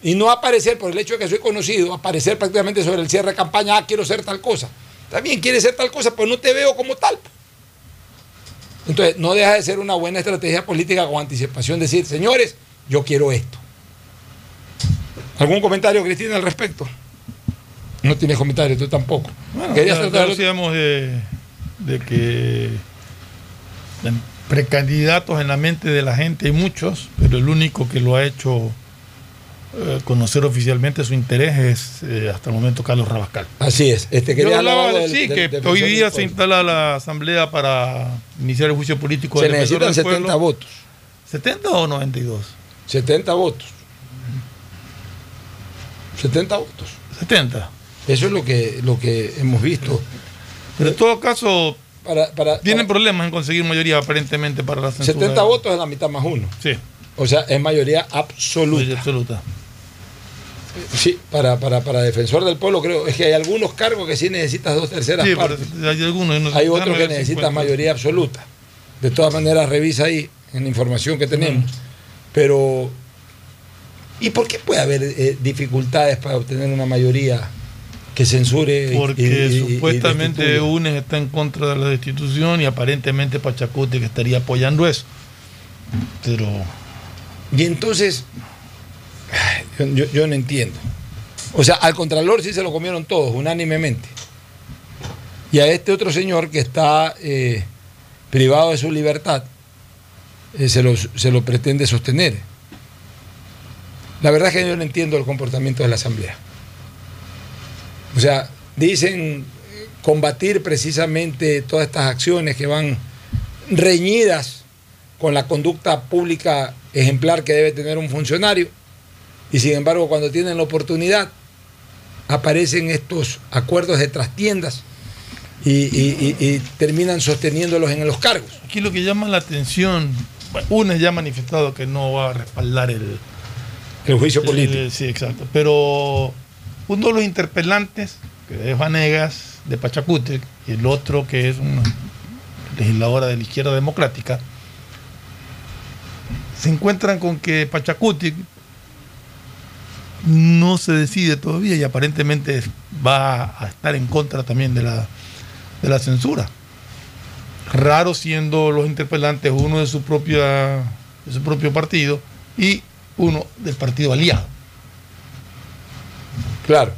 Y no aparecer, por el hecho de que soy conocido, aparecer prácticamente sobre el cierre de campaña, ah, quiero ser tal cosa. También quiere ser tal cosa, pero no te veo como tal. Entonces, no deja de ser una buena estrategia política con anticipación decir, señores, yo quiero esto. ¿Algún comentario, Cristina, al respecto? No tienes comentario, tú tampoco. Bueno, Querías ya- ya tratar- decíamos de, de que precandidatos en la mente de la gente hay muchos, pero el único que lo ha hecho eh, conocer oficialmente su interés es eh, hasta el momento Carlos Rabascal. Así es. Este, Yo hablaba de- del- sí, del que hoy día se instala la asamblea para iniciar el juicio político Se necesitan del 70 pueblo. votos. ¿70 o 92? 70 votos. 70 votos. 70. Eso es lo que, lo que hemos visto. Pero en todo caso, Para, para, tienen problemas en conseguir mayoría aparentemente para la censura. 70 votos es la mitad más uno. Sí. O sea, es mayoría absoluta. Mayoría absoluta. Sí, para, para, para defensor del pueblo creo. Es que hay algunos cargos que sí necesitas dos terceras Sí, partes. hay algunos. no Hay otros que encuentro. mayoría absoluta. De todas maneras, revisa ahí en la información que tenemos. Pero, ¿y por qué puede haber eh, dificultades para obtener una mayoría que censure? y- Porque y- y- y supuestamente destituya? UNES está en contra de la destitución y aparentemente Pachacuti que estaría apoyando eso. Pero Y entonces, ay, yo, yo- yo no entiendo. O sea, al Contralor sí se lo comieron todos, unánimemente. Y a este otro señor que está eh, privado de su libertad, eh, se, lo, se lo pretende sostener. La verdad es que yo no entiendo el comportamiento de la Asamblea. O sea, dicen eh, combatir precisamente todas estas acciones que van reñidas con la conducta pública ejemplar que debe tener un funcionario. Y sin embargo, cuando tienen la oportunidad, aparecen estos acuerdos de trastiendas y, terminan sosteniéndolos en los cargos. aquí lo que llama la atención, UNES ya ha manifestado que no va a respaldar el, El juicio político. el- sí, exacto. Pero uno de los interpelantes, que es Vanegas de Pachacútec, y el otro que es una legisladora de la izquierda democrática, se encuentran con que Pachacútec no se decide todavía y aparentemente va a estar en contra también de la, de la censura. Raro siendo los interpelantes uno de su, propia, de su propio partido y uno del partido aliado. Claro.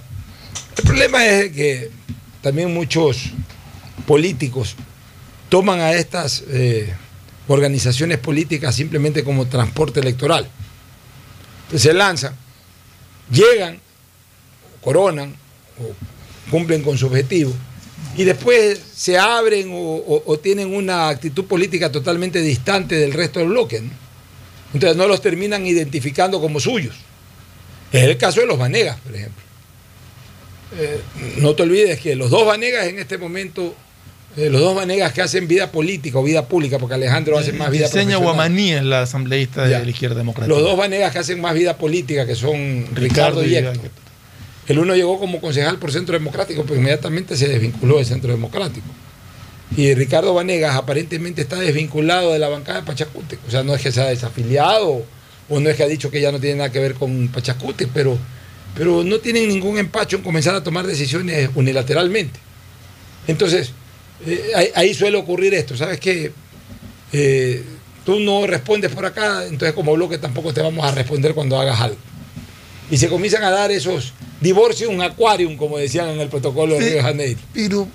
El problema es que también muchos políticos toman a estas eh, organizaciones políticas simplemente como transporte electoral. Entonces se lanzan, llegan, coronan o cumplen con su objetivo y después se abren o, o- tienen una actitud política totalmente distante del resto del bloque. ¿no? Entonces no los terminan identificando como suyos. Es el caso de los Vanegas, por ejemplo. Eh, no te olvides que los dos Vanegas en este momento, eh, los dos Vanegas que hacen vida política o vida pública, porque Alejandro hace más vida Diseña. Guamaní es la asambleísta Ya. de la izquierda democrática. Los dos Vanegas que hacen más vida política, que son Ricardo, y Héctor. El uno llegó como concejal por Centro Democrático, pero inmediatamente se desvinculó del Centro Democrático. Y Ricardo Vanegas aparentemente está desvinculado de la bancada de Pachacútec. O sea, no es que sea desafiliado o no es que ha dicho que ya no tiene nada que ver con Pachacútec, pero, pero no tienen ningún empacho en comenzar a tomar decisiones unilateralmente. Entonces, eh, ahí, ahí suele ocurrir esto. ¿Sabes qué? Eh, tú no respondes por acá, entonces como bloque tampoco te vamos a responder cuando hagas algo. Y se comienzan a dar esos divorcios, un aquarium, como decían en el protocolo de. Río de Janeiro. Pero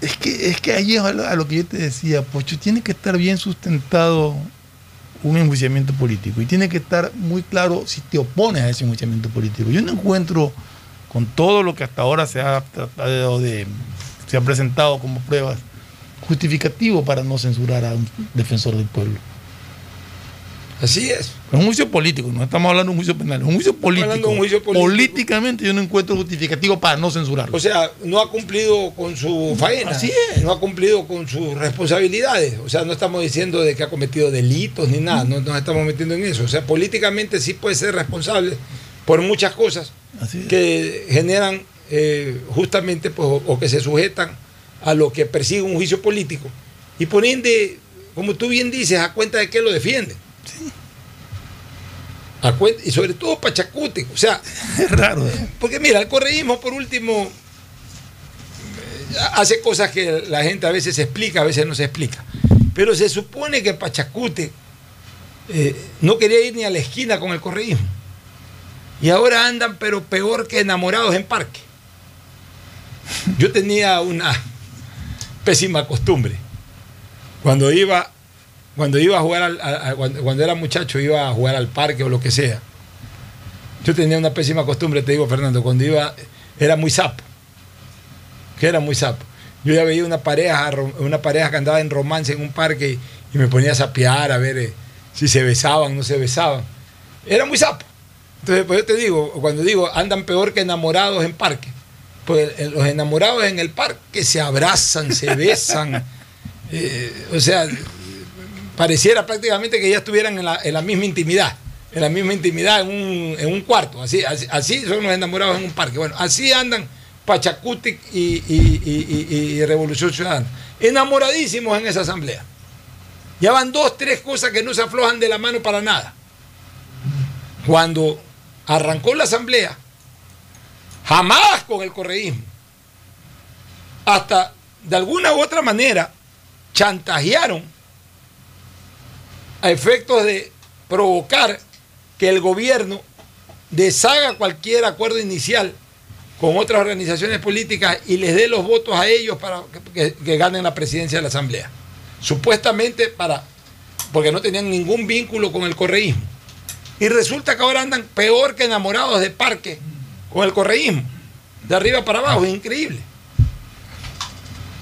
es que, es que ahí es a lo, que yo te decía, Pocho, tiene que estar bien sustentado un enjuiciamiento político y tiene que estar muy claro si te opones a ese enjuiciamiento político. Yo no encuentro con todo lo que hasta ahora se ha tratado de, se ha presentado como pruebas, justificativo para no censurar a un defensor del pueblo. Así es. Es un juicio político, no estamos hablando de un juicio penal, es un juicio político. hablando de un juicio político. Políticamente yo no encuentro justificativo para no censurarlo. O sea, no ha cumplido con su faena. Así No ha cumplido con sus responsabilidades. O sea, no estamos diciendo de que ha cometido delitos ni nada. No nos estamos metiendo en eso. O sea, políticamente sí puede ser responsable por muchas cosas que generan eh, justamente pues, o, o que se sujetan a lo que persigue un juicio político. Y por ende, como tú bien dices, a cuenta de que lo defienden. Y sobre todo Pachacute. O sea, es raro. Porque mira, el correísmo, por último, eh, hace cosas que la gente a veces explica, a veces no se explica. Pero se supone que Pachacute eh, no quería ir ni a la esquina con el correísmo. Y ahora andan, pero peor que enamorados en parque. Yo tenía una pésima costumbre. Cuando iba, cuando iba a jugar, al- a- a- cuando, cuando era muchacho, iba a jugar al parque o lo que sea. Yo tenía una pésima costumbre, te digo, Fernando, cuando iba, era muy sapo. Que era muy sapo. Yo ya veía una pareja, una pareja que andaba en romance en un parque y, y me ponía a sapear a ver eh, si se besaban, no se besaban. Era muy sapo. Entonces, pues yo te digo, cuando digo andan peor que enamorados en parque, pues eh, los enamorados en el parque se abrazan, se besan. eh, o sea, pareciera prácticamente que ya estuvieran en la, en la misma intimidad. en la misma intimidad, en un, en un cuarto. Así, así, así enamorados en un parque. Bueno, así andan Pachacutic y, y- y- y- y Revolución Ciudadana. Enamoradísimos en esa asamblea. Ya van dos, tres cosas que no se aflojan de la mano para nada. Cuando arrancó la asamblea, jamás con el correísmo, hasta de alguna u otra manera chantajearon a efectos de provocar que el gobierno deshaga cualquier acuerdo inicial con otras organizaciones políticas y les dé los votos a ellos para que, ganen la presidencia de la Asamblea. Supuestamente para, porque no tenían ningún vínculo con el correísmo. Y resulta que ahora andan peor que enamorados de parque con el correísmo. De arriba para abajo, es increíble.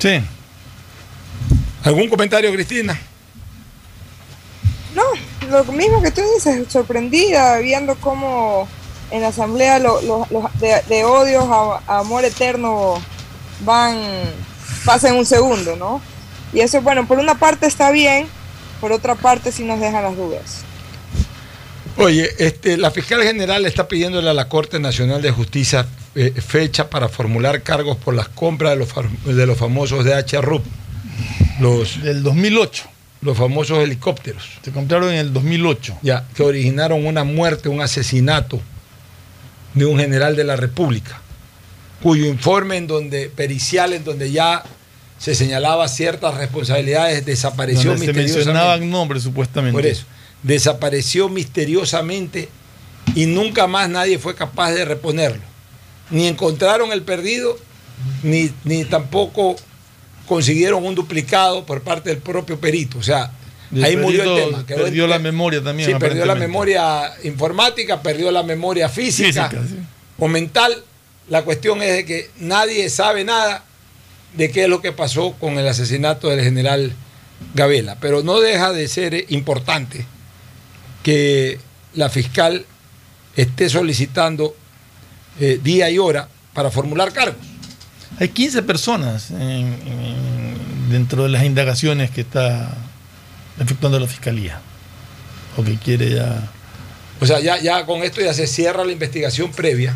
Sí. ¿Algún comentario, Cristina? No, lo mismo que tú dices, sorprendida viendo cómo en la asamblea lo- lo- los de, de odios a, a amor eterno van, pasan un segundo, ¿no? Y eso, bueno, por una parte está bien, por otra parte sí nos dejan las dudas. Oye, este, la fiscal general está pidiéndole a la Corte Nacional de Justicia eh, fecha para formular cargos por las compras de los, de los famosos DH-RUP. Los, Del 2008. Los famosos helicópteros. Se compraron en el 2008. Ya, que originaron una muerte, un asesinato de un general de la República, cuyo informe en donde, pericial, en donde ya se señalaba ciertas responsabilidades, desapareció Donde se misteriosamente. mencionaban nombres supuestamente. Por eso, desapareció misteriosamente y nunca más nadie fue capaz de reponerlo. Ni encontraron el perdido, ni, ni tampoco consiguieron un duplicado por parte del propio perito. O sea, el ahí murió el tema. Quedó perdió la memoria también, Sí, perdió la memoria informática, perdió la memoria física, Física, sí. o mental. La cuestión es de que nadie sabe nada de qué es lo que pasó con el asesinato del general Gabela. Pero no deja de ser importante que la fiscal esté solicitando eh, día y hora para formular cargos. Hay 15 personas en- en- dentro de las indagaciones que está efectuando la fiscalía. O que quiere ya. O sea, ya, ya con esto ya se cierra la investigación previa,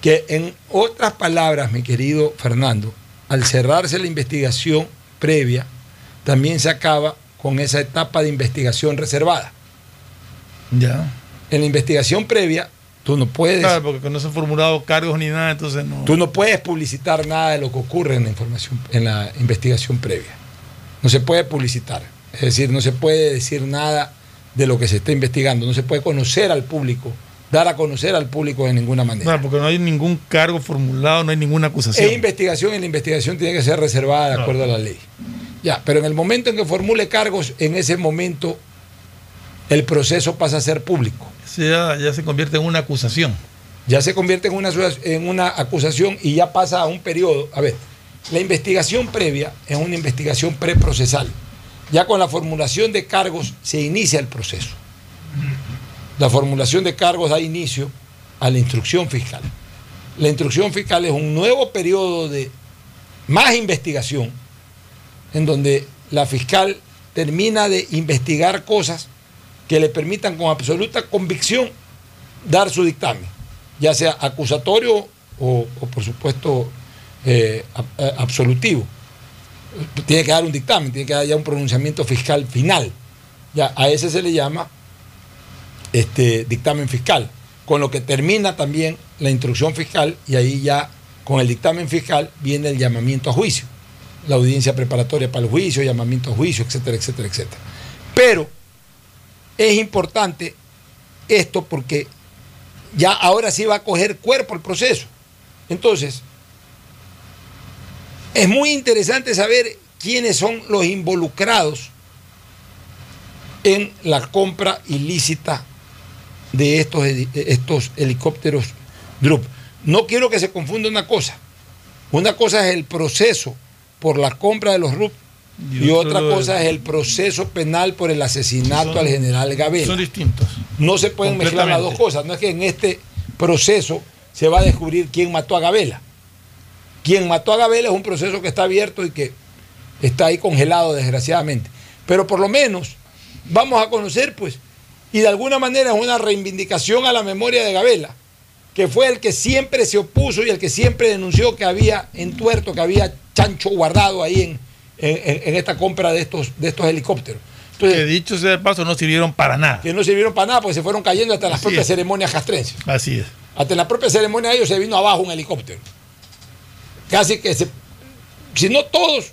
que en otras palabras, mi querido Fernando, al cerrarse la investigación previa, también se acaba con esa etapa de investigación reservada. Ya. En la investigación previa, tú no puedes, Claro, porque no se han formulado cargos ni nada, entonces no. tú no puedes publicitar nada de lo que ocurre en la información, en la investigación previa. No se puede publicitar. Es decir, no se puede decir nada de lo que se está investigando. No se puede conocer al público, dar a conocer al público de ninguna manera. Claro, porque no hay ningún cargo formulado, no hay ninguna acusación. Es investigación y la investigación tiene que ser reservada de acuerdo a la ley. Ya, pero en el momento en que formule cargos, en ese momento el proceso pasa a ser público. Ya se convierte en una acusación. Ya se convierte en una, en una acusación y ya pasa a un periodo. A ver, la investigación previa es una investigación preprocesal. Ya con la formulación de cargos se inicia el proceso. La formulación de cargos da inicio a la instrucción fiscal. La instrucción fiscal es un nuevo periodo de más investigación en donde la fiscal termina de investigar cosas que le permitan con absoluta convicción dar su dictamen, ya sea acusatorio o, por supuesto eh, absolutivo. Tiene que dar un dictamen, tiene que dar ya un pronunciamiento fiscal final. Ya a ese se le llama este dictamen fiscal, con lo que termina también la instrucción fiscal y ahí ya con el dictamen fiscal viene el llamamiento a juicio, la audiencia preparatoria para el juicio, llamamiento a juicio, etcétera, etcétera, etcétera. Pero es importante esto porque ya ahora sí va a coger cuerpo el proceso. Entonces, es muy interesante saber quiénes son los involucrados en la compra ilícita de estos, estos helicópteros Group. No quiero que se confunda una cosa. Una cosa es el proceso por la compra de los RUP y, otra cosa es el proceso penal por el asesinato Son- al general Gabela. Son distintos. No se pueden mezclar las dos cosas. No es que en este proceso se va a descubrir quién mató a Gabela. Quien mató a Gabela es un proceso que está abierto y que está ahí congelado, desgraciadamente. Pero por lo menos vamos a conocer, pues, y de alguna manera es una reivindicación a la memoria de Gabela, que fue el que siempre se opuso y el que siempre denunció que había entuerto, que había chancho guardado ahí en, en- en esta compra de estos, de estos helicópteros. que dicho sea de paso, no sirvieron para nada. Que no sirvieron para nada porque se fueron cayendo hasta las Así propias es. ceremonias castrenses. Así es. Hasta en la propia ceremonia de ellos se vino abajo un helicóptero. Casi que se. Si no todos,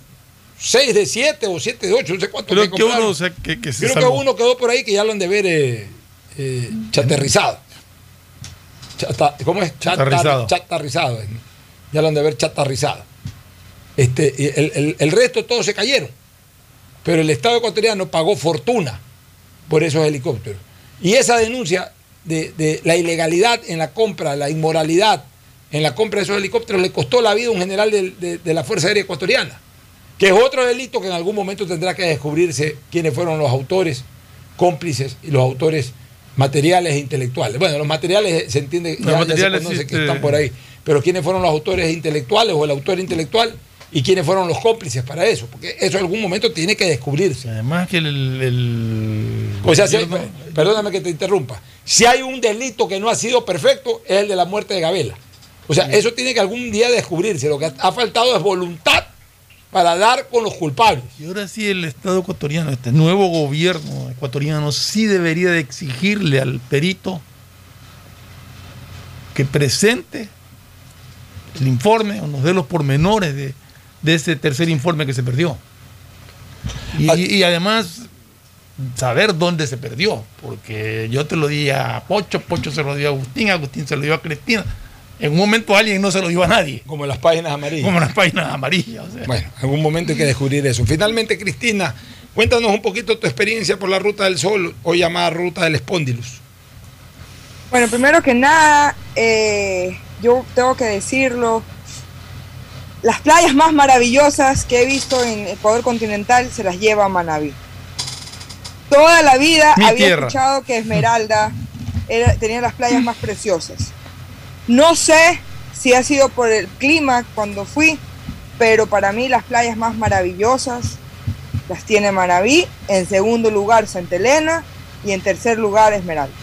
seis de siete o siete de ocho, no sé cuántos Creo que uno compraron. o sea, que, que se Creo que uno quedó por ahí que ya lo han de ver eh, eh, chaterrizado. Chata- ¿Cómo es? Chatar- Chatarrizado. chatarrizado. eh. Ya lo han de ver chatarrizado. Este, el, el- el resto todos se cayeron. Pero el Estado ecuatoriano pagó fortuna por esos helicópteros. Y esa denuncia de, de la ilegalidad en la compra, la inmoralidad en la compra de esos helicópteros le costó la vida a un general de, de la Fuerza Aérea Ecuatoriana, que es otro delito que en algún momento tendrá que descubrirse quiénes fueron los autores cómplices y los autores materiales e intelectuales. Bueno, los materiales se entiende, Los ya, ya materiales, se conoce que están por ahí, pero quiénes fueron los autores intelectuales o el autor intelectual y quiénes fueron los cómplices para eso, porque eso en algún momento tiene que descubrirse. Además que el... el- O sea, si hay- perdóname que te interrumpa. Si hay un delito que no ha sido perfecto, es el de la muerte de Gabela. O sea, eso tiene que algún día descubrirse. Lo que ha faltado es voluntad para dar con los culpables. Y ahora sí el Estado ecuatoriano, este nuevo gobierno ecuatoriano, sí debería de exigirle al perito que presente el informe o nos dé los pormenores de, de ese tercer informe que se perdió. Y, y además saber dónde se perdió, porque yo te lo di a Pocho, Pocho se lo dio a Agustín, Agustín se lo dio a Cristina. En un momento alguien no se lo dio a nadie. Como en las páginas amarillas. Como en las páginas amarillas. o sea. Bueno, en algún momento hay que descubrir eso. Finalmente, Cristina, cuéntanos un poquito tu experiencia por la Ruta del Sol, hoy llamada Ruta del Espóndilus. Bueno, primero que nada, eh, yo tengo que decirlo, las playas más maravillosas que he visto en Ecuador continental se las lleva Manabí. Toda la vida Mi había tierra. escuchado que Esmeralda era- tenía las playas más preciosas. No sé si ha sido por el clima cuando fui, pero para mí las playas más maravillosas las tiene Manabí, en segundo lugar Santa Elena y en tercer lugar Esmeraldas.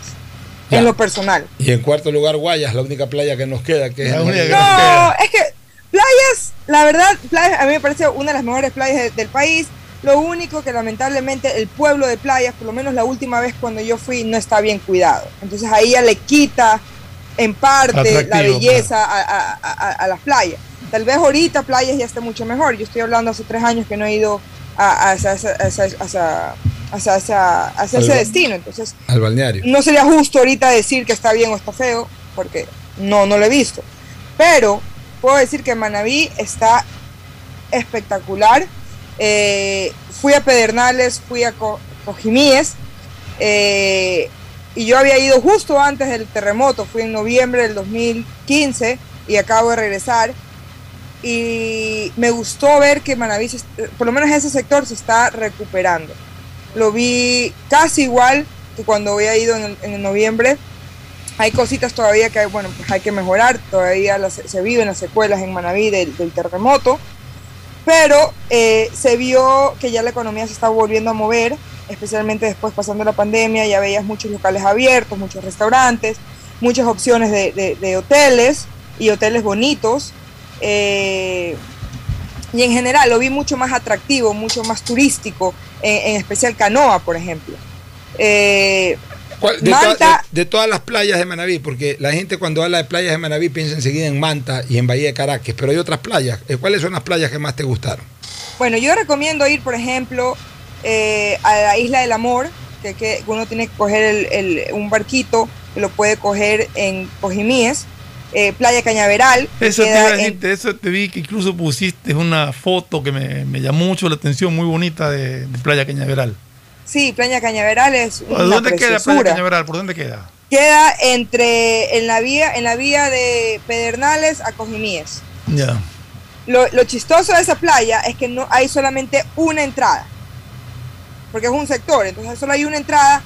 Ya. En lo personal. Y en cuarto lugar, Guayas, la única playa que nos queda. Que es La el- única que No, es que playas, la verdad, playas a mí me parece una de las mejores playas de- del país. Lo único que lamentablemente el pueblo de playas, por lo menos la última vez cuando yo fui, no está bien cuidado. Entonces ahí ya le quita en parte la belleza a, a- a- a las playas. Tal vez ahorita playas ya esté mucho mejor. Yo estoy hablando hace tres años que no he ido a, ese destino. Entonces Al balneario. no sería justo ahorita decir que está bien o está feo, porque no, no lo he visto. Pero puedo decir que Manabí está espectacular. Eh, fui a Pedernales, fui a Co- Cojimíes, eh, y yo había ido justo antes del terremoto, fui en noviembre del 2015 y acabo de regresar. Y me gustó ver que est- por lo menos ese sector, se está recuperando lo vi casi igual que cuando había ido en, en noviembre. Hay cositas todavía que bueno, pues hay que mejorar, todavía las- se viven las secuelas en Manabí del, terremoto, pero eh, se vio que ya la economía se estaba volviendo a mover, especialmente después pasando la pandemia, ya veías muchos locales abiertos, muchos restaurantes, muchas opciones de, hoteles y hoteles bonitos. eh, y en general lo vi mucho más atractivo, mucho más turístico, en, especial Canoa, por ejemplo. Eh, ¿Cuál- De, Manta- toda- de- de todas las playas de Manabí, porque la gente cuando habla de playas de Manabí piensa enseguida en Manta y en Bahía de Caracas, pero hay otras playas. Eh, ¿Cuáles son las playas que más te gustaron? Bueno, yo recomiendo ir, por ejemplo, eh, a la Isla del Amor, que, que uno tiene que coger el- el- un barquito, que lo puede coger en Cojimíes, eh, Playa Cañaveral, Eso te en- decirte, eso te vi que incluso pusiste una foto que me, me llamó mucho la atención, muy bonita de, de Playa Cañaveral. Sí, Playa Cañaveral es una ¿Dónde queda Playa. Cañaveral? ¿Por dónde queda? Queda entre, en la vía, en la vía de Pedernales a Cojimíes. Ya. Lo, lo chistoso de esa playa es que no hay solamente una entrada, porque es un sector, entonces solo hay una entrada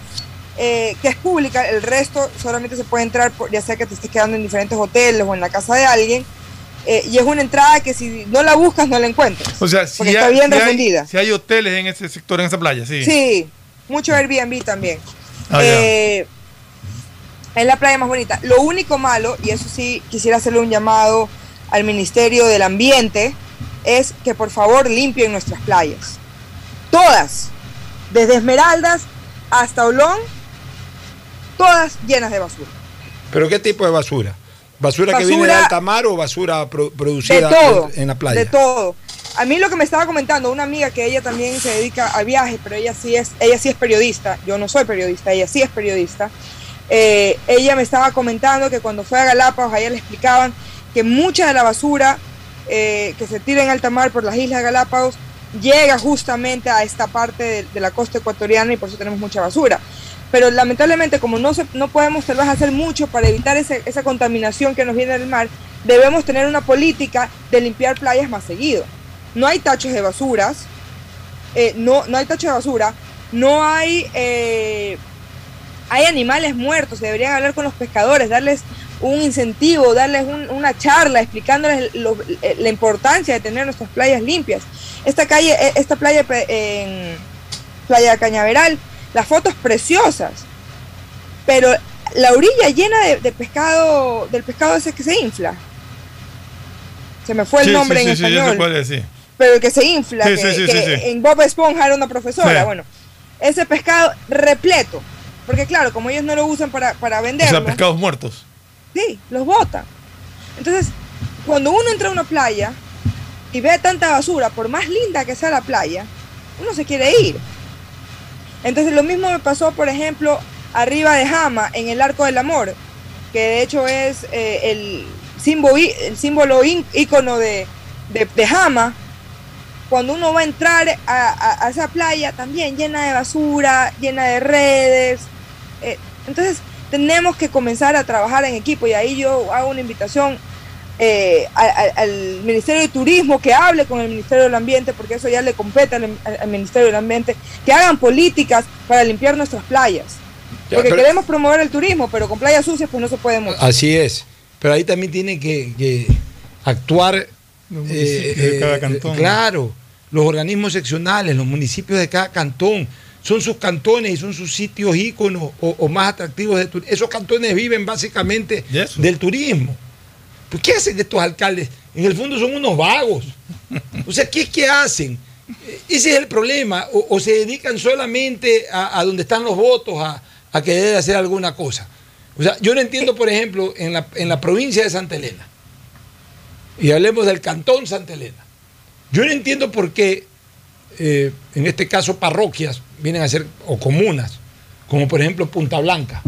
eh, que es pública, el resto solamente se puede entrar, por- ya sea que te estés quedando en diferentes hoteles o en la casa de alguien, eh, y es una entrada que si no la buscas no la encuentras. O sea, si, Porque está hay, bien si hay- si hay hoteles en ese sector, en esa playa, sí. Sí, mucho Airbnb también. Ah. Eh, es la playa más bonita. Lo único malo, y eso sí quisiera hacerle un llamado al Ministerio del Ambiente, es que por favor limpien nuestras playas. Todas, desde Esmeraldas hasta Olón, todas llenas de basura. ¿Pero qué tipo de basura? ¿Basura, que viene de alta mar o basura pro- producida todo. en la playa? De todo. A mí lo que me estaba comentando una amiga que ella también se dedica a viajes, pero ella sí es, ella sí es periodista. Yo no soy periodista, ella sí es periodista. Eh, ella me estaba comentando que cuando fue a Galápagos, a ella le explicaban que mucha de la basura eh, que se tira en alta mar por las islas Galápagos llega justamente a esta parte de, de la costa ecuatoriana y por eso tenemos mucha basura. Pero lamentablemente, como no, se, no podemos tal vez hacer mucho para evitar ese- esa contaminación que nos viene del mar, debemos tener una política de limpiar playas más seguido. No hay tachos de basuras, eh, no, no hay tachos de basura, no hay, eh, hay animales muertos, deberían hablar con los pescadores, darles un incentivo, darles un- una charla explicándoles eh, la importancia de tener nuestras playas limpias. Esta calle, esta playa Playa Cañaveral, las fotos preciosas, pero la orilla llena de, de pescado, del pescado ese que se infla. Se me fue el Sí, nombre sí, en sí, sí, yo sé español cuál es, sí. pero el que se infla, Sí, que, sí, sí, que en Bob Esponja era una profesora, bueno, ese pescado repleto, porque claro, como ellos no lo usan para, para O venderlo, sea, pescados muertos. sí, los botan. Entonces, cuando uno entra a una playa y ve tanta basura, por más linda que sea la playa, uno se quiere ir. Entonces, lo mismo me pasó, por ejemplo, arriba de Jama, en el Arco del Amor, que de hecho es eh, el símbolo, el símbolo ícono de, de, de Jama. Cuando uno va a entrar a esa playa, también llena de basura, llena de redes. eh, entonces, tenemos que comenzar a trabajar en equipo y ahí yo hago una invitación eh, a- a- al Ministerio de Turismo que hable con el Ministerio del Ambiente, porque eso ya le compete al, Ministerio del Ambiente, que hagan políticas para limpiar nuestras playas. Ya, Porque pero- queremos promover el turismo, pero con playas sucias pues no se puede mucho. Así es. Pero ahí también tiene que, que actuar. municipios de cada cantón. Claro, los organismos seccionales, los municipios de cada cantón. Son sus cantones y son sus sitios íconos o, o más atractivos de turismo. Esos cantones viven básicamente del turismo. ¿Por qué hacen estos alcaldes? En el fondo son unos vagos. O sea, ¿qué es que hacen? Eh, Ese es el problema. O, se dedican solamente a, a donde están los votos, a, a querer hacer alguna cosa. O sea, yo no entiendo, por ejemplo, en la, en la provincia de Santa Elena, y hablemos del cantón Santa Elena, yo no entiendo por qué, eh, en este caso, parroquias vienen a ser, o comunas, como por ejemplo Punta Blanca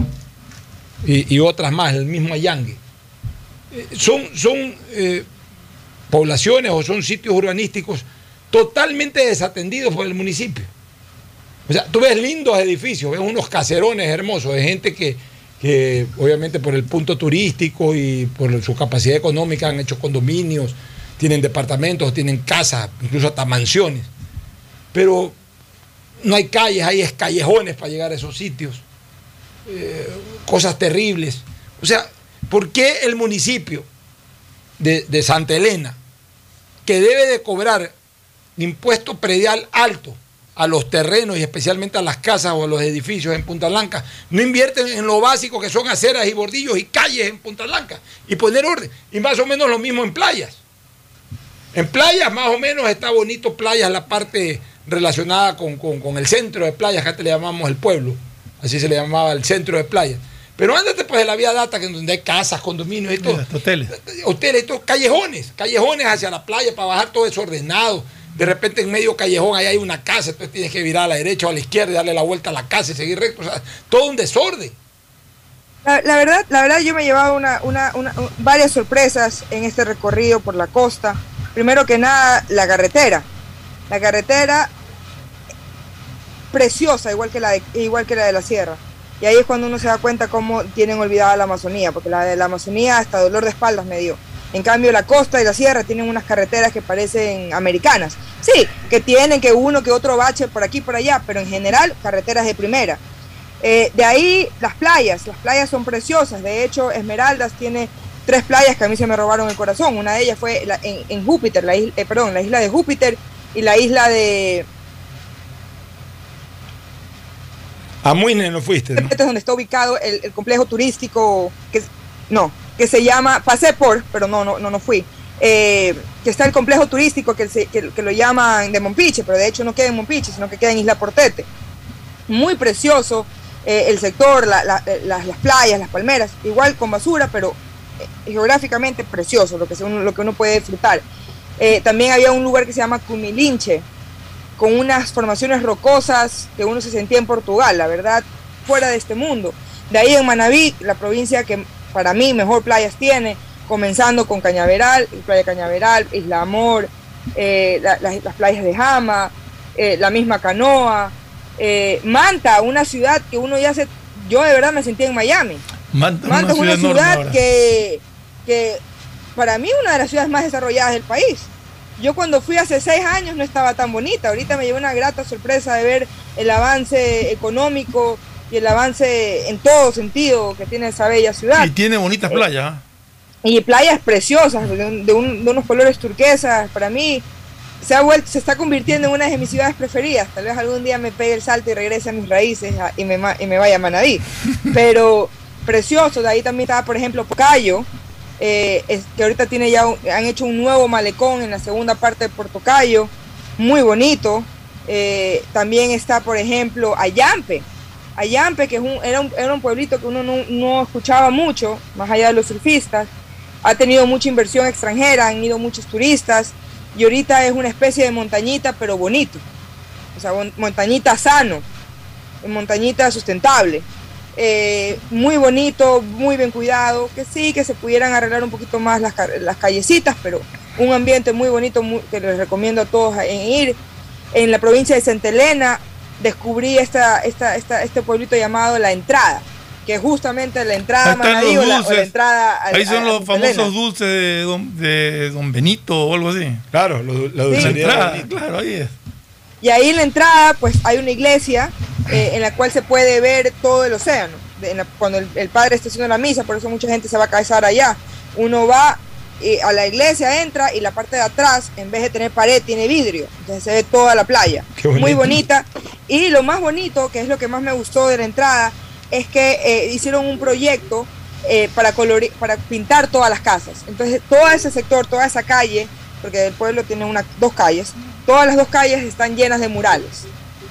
y, y otras más, el mismo Allangue, son, son eh, poblaciones o son sitios urbanísticos totalmente desatendidos por el municipio. O sea, tú ves lindos edificios, ves unos caserones hermosos de gente que, que obviamente por el punto turístico y por su capacidad económica han hecho condominios, tienen departamentos, tienen casas, incluso hasta mansiones. Pero no hay calles, hay es callejones para llegar a esos sitios. Eh, cosas terribles. O sea, ¿por qué el municipio de, Santa Elena, que debe de cobrar impuesto predial alto a los terrenos y especialmente a las casas o a los edificios en Punta Blanca, no invierten en lo básico que son aceras y bordillos y calles en Punta Blanca y poner orden. Y más o menos lo mismo en playas. En playas más o menos está bonito playas la parte relacionada con, con- con el centro de playas, que antes le llamamos el pueblo, así se le llamaba el centro de playas. Pero ándate pues de la vía data, que es donde hay casas, condominios y todo. Hoteles. Hoteles, todo, callejones, callejones hacia la playa para bajar todo desordenado. De repente en medio callejón ahí hay una casa, entonces tienes que virar a la derecha o a la izquierda y darle la vuelta a la casa y seguir recto. O sea, todo un desorden. La, la verdad, la verdad yo me he llevado una, una- una- varias sorpresas en este recorrido por la costa. Primero que nada, la carretera. La carretera preciosa, igual que la de, igual que la de la sierra. Y ahí es cuando uno se da cuenta cómo tienen olvidada la Amazonía, porque la de la Amazonía hasta dolor de espaldas me dio. En cambio, la costa y la sierra tienen unas carreteras que parecen americanas. Sí, que tienen que uno que otro bache por aquí por allá, pero en general carreteras de primera. Eh, de ahí las playas, las playas son preciosas. De hecho, Esmeraldas tiene tres playas que a mí se me robaron el corazón. Una de ellas fue en, Júpiter, la eh, perdón, la isla de Júpiter y la isla de A Muisne no fuiste, ¿no? Este es donde está ubicado el, complejo turístico, que no, que se llama, pasé por, pero no, no, no, no fui. Eh, que está el complejo turístico que, se- que- lo llaman de Mompiche, pero de hecho no queda en Mompiche, sino que queda en Isla Portete. Muy precioso eh, el sector, la- la- las, las playas, las palmeras, igual con basura, pero eh, geográficamente precioso lo que, uno, lo que uno puede disfrutar. También había un lugar que se llama Cumilinche, con unas formaciones rocosas que uno se sentía en Portugal, la verdad, fuera de este mundo. De ahí en Manabí, la provincia que para mí mejor playas tiene, comenzando con Cañaveral, Playa Cañaveral, Isla Amor, eh, la- las, las playas de Jama, eh, la misma Canoa, eh, Manta, una ciudad que uno ya se... Yo de verdad me sentía en Miami. Manta, Manta es una ciudad ahora. que, que para mí una de las ciudades más desarrolladas del país. Yo cuando fui hace seis años no estaba tan bonita. Ahorita me llevé una grata sorpresa de ver el avance económico y el avance en todo sentido que tiene esa bella ciudad. Y tiene bonitas playas. ¿ah? Y playas preciosas, de, un- de un- de unos colores turquesas. Para mí se, ha vuelto, se está convirtiendo en una de mis ciudades preferidas. Tal vez algún día me pegue el salto y regrese a mis raíces y, me, ma- y me vaya a Manabí. Pero precioso. De ahí también estaba, por ejemplo, Pocayo, eh, que ahorita tiene ya un- han hecho un nuevo malecón en la segunda parte de Puerto Cayo. Muy bonito. Eh, también está, por ejemplo, Ayampe. Ayampe, que es un, era, un, era un pueblito que uno no, no escuchaba mucho, más allá de los surfistas. Ha tenido mucha inversión extranjera, han ido muchos turistas y ahorita es una especie de montañita, pero bonito. O sea, mon- montañita sano, montañita sustentable. Eh, muy bonito, muy bien cuidado, que sí, que se pudieran arreglar un poquito más las, ca- las callecitas, pero un ambiente muy bonito muy- que les recomiendo a todos en ir. En la provincia de Santa Elena descubrí esta, esta, esta- este pueblito llamado La Entrada, que es justamente la entrada a están Manabí los o la, o la dulces. entrada a, Ahí son a- a los Santa famosos Elena. dulces de don, de don Benito o algo así. Claro, la Sí. dulcería de Entrada, Benito. claro, ahí es. Y ahí en la entrada, pues hay una iglesia eh, en la cual se puede ver todo el océano. De- en la- cuando el, el padre está haciendo la misa, por eso mucha gente se va a casar allá. Uno va eh, a la iglesia, entra y la parte de atrás, en vez de tener pared, tiene vidrio. Entonces se ve toda la playa. Muy bonita. Y lo más bonito, que es lo que más me gustó de la entrada, es que eh, hicieron un proyecto eh, para, colori- para pintar todas las casas. Entonces todo ese sector, toda esa calle, porque el pueblo tiene una, dos calles, todas las dos calles están llenas de murales.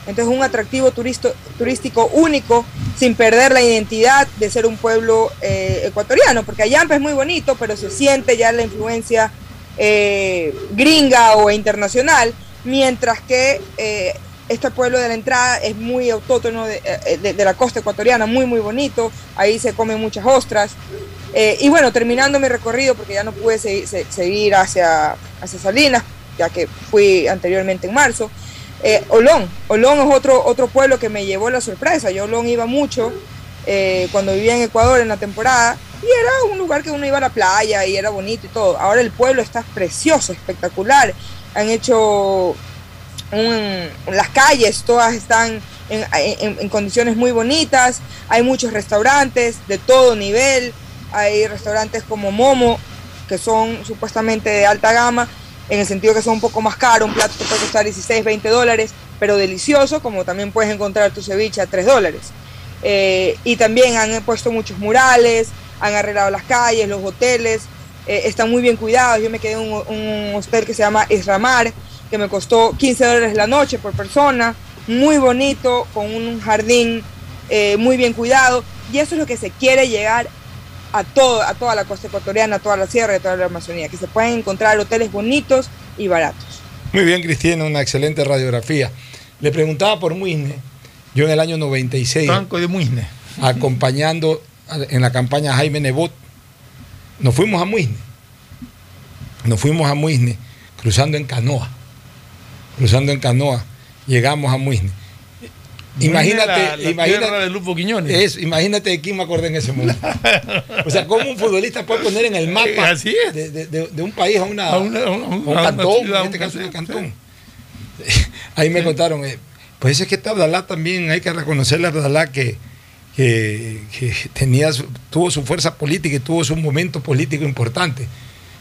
Entonces un atractivo turisto, turístico único sin perder la identidad de ser un pueblo eh, ecuatoriano, porque Ayampa es muy bonito, pero se siente ya la influencia eh, gringa o internacional, mientras que eh, este pueblo de la entrada es muy autóctono de, de la costa ecuatoriana, muy muy bonito, ahí se comen muchas ostras. Eh, y bueno, terminando mi recorrido, porque ya no pude se- se- seguir hacia, hacia Salinas, ya que fui anteriormente en marzo, eh, Olón. Olón es otro, otro pueblo que me llevó la sorpresa. Yo Olón iba mucho eh, cuando vivía en Ecuador en la temporada y era un lugar que uno iba a la playa y era bonito y todo. Ahora el pueblo está precioso, espectacular. Han hecho las calles, todas están en condiciones muy bonitas. Hay muchos restaurantes de todo nivel. Hay restaurantes como Momo, que son supuestamente de alta gama, en el sentido que son un poco más caros. Un plato te puede costar 16, 20 dólares, pero delicioso, como también puedes encontrar tu ceviche a 3 dólares. Eh, y también han puesto muchos murales, han arreglado las calles, los hoteles, eh, están muy bien cuidados. Yo me quedé en un, hostel que se llama Isramar, que me costó 15 dólares la noche por persona, muy bonito, con un jardín eh, muy bien cuidado. Y eso es lo que se quiere llegar a, todo, a toda la costa ecuatoriana, a toda la sierra y a toda la Amazonía, que se pueden encontrar hoteles bonitos y baratos. Muy bien, Cristina, una excelente radiografía. Le preguntaba por Muisne, yo en el año 96, Franco de Muisne. acompañando en la campaña Jaime Nebot, nos fuimos a Muisne. Nos fuimos a Muisne, cruzando en canoa. Cruzando en canoa, llegamos a Muisne. Imagínate, La- la imagínate. de Lupo Quiñones. Eso, imagínate de quién me acordé en ese momento. O sea, cómo un futbolista puede poner en el mapa Así es. De, de- de- de un país a, una, A una- a una- a un cantón, ciudad, en este caso un cantón. Ahí me contaron, eh, pues es que este Abdalá también hay que reconocerle a Abdalá que, que, que tenía tuvo su fuerza política y tuvo su momento político importante.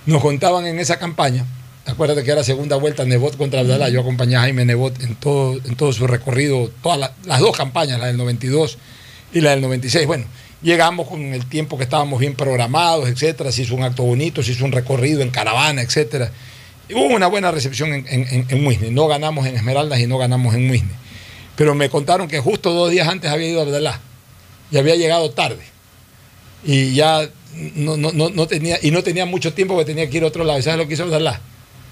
Nos contaban en esa campaña, Acuérdate que era segunda vuelta Nebot contra Abdalá. Yo acompañé a Jaime Nebot en todo, en todo su recorrido, todas la- las dos campañas, la del 92 y la del 96. Bueno, llegamos con el tiempo que estábamos bien programados, etcétera. Se hizo un acto bonito, se hizo un recorrido en caravana, etcétera. Y hubo una buena recepción en, en. No ganamos en Esmeraldas y no ganamos en Muisne. Pero me contaron que justo dos días antes había ido Abdalá y había llegado tarde. Y ya no, no, no, no tenía, y no tenía mucho tiempo porque tenía que ir a otro lado. ¿Y ¿Sabes lo que hizo Abdalá?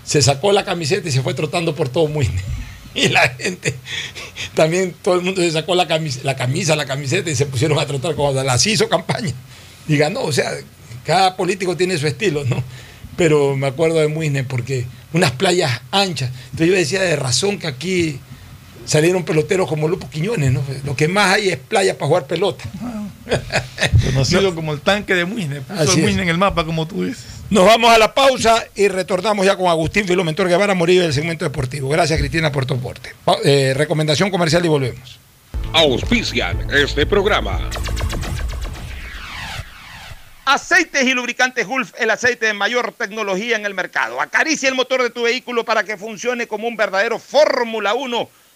Se sacó la camiseta y se fue trotando por todo Muisne. Y la gente, también todo el mundo se sacó la camisa, la camisa, la camiseta y se pusieron a trotar con. Así hizo campaña. Y ganó, o sea, cada político tiene su estilo, ¿no? Pero me acuerdo de Muisne porque unas playas anchas. Entonces yo decía de razón que aquí salieron peloteros como Lupo Quiñones, ¿no? Lo que más hay es playa para jugar pelota. Conocido como el tanque de Muisne. Puso Así el es. Muisne en el mapa, como tú dices. Nos vamos a la pausa y retornamos ya con Agustín Filomentor Guevara Morillo del segmento deportivo. Gracias Cristina por tu aporte. Eh, recomendación comercial y volvemos. Auspician este programa. Aceites y lubricantes Gulf, el aceite de mayor tecnología en el mercado. Acaricia el motor de tu vehículo para que funcione como un verdadero Fórmula 1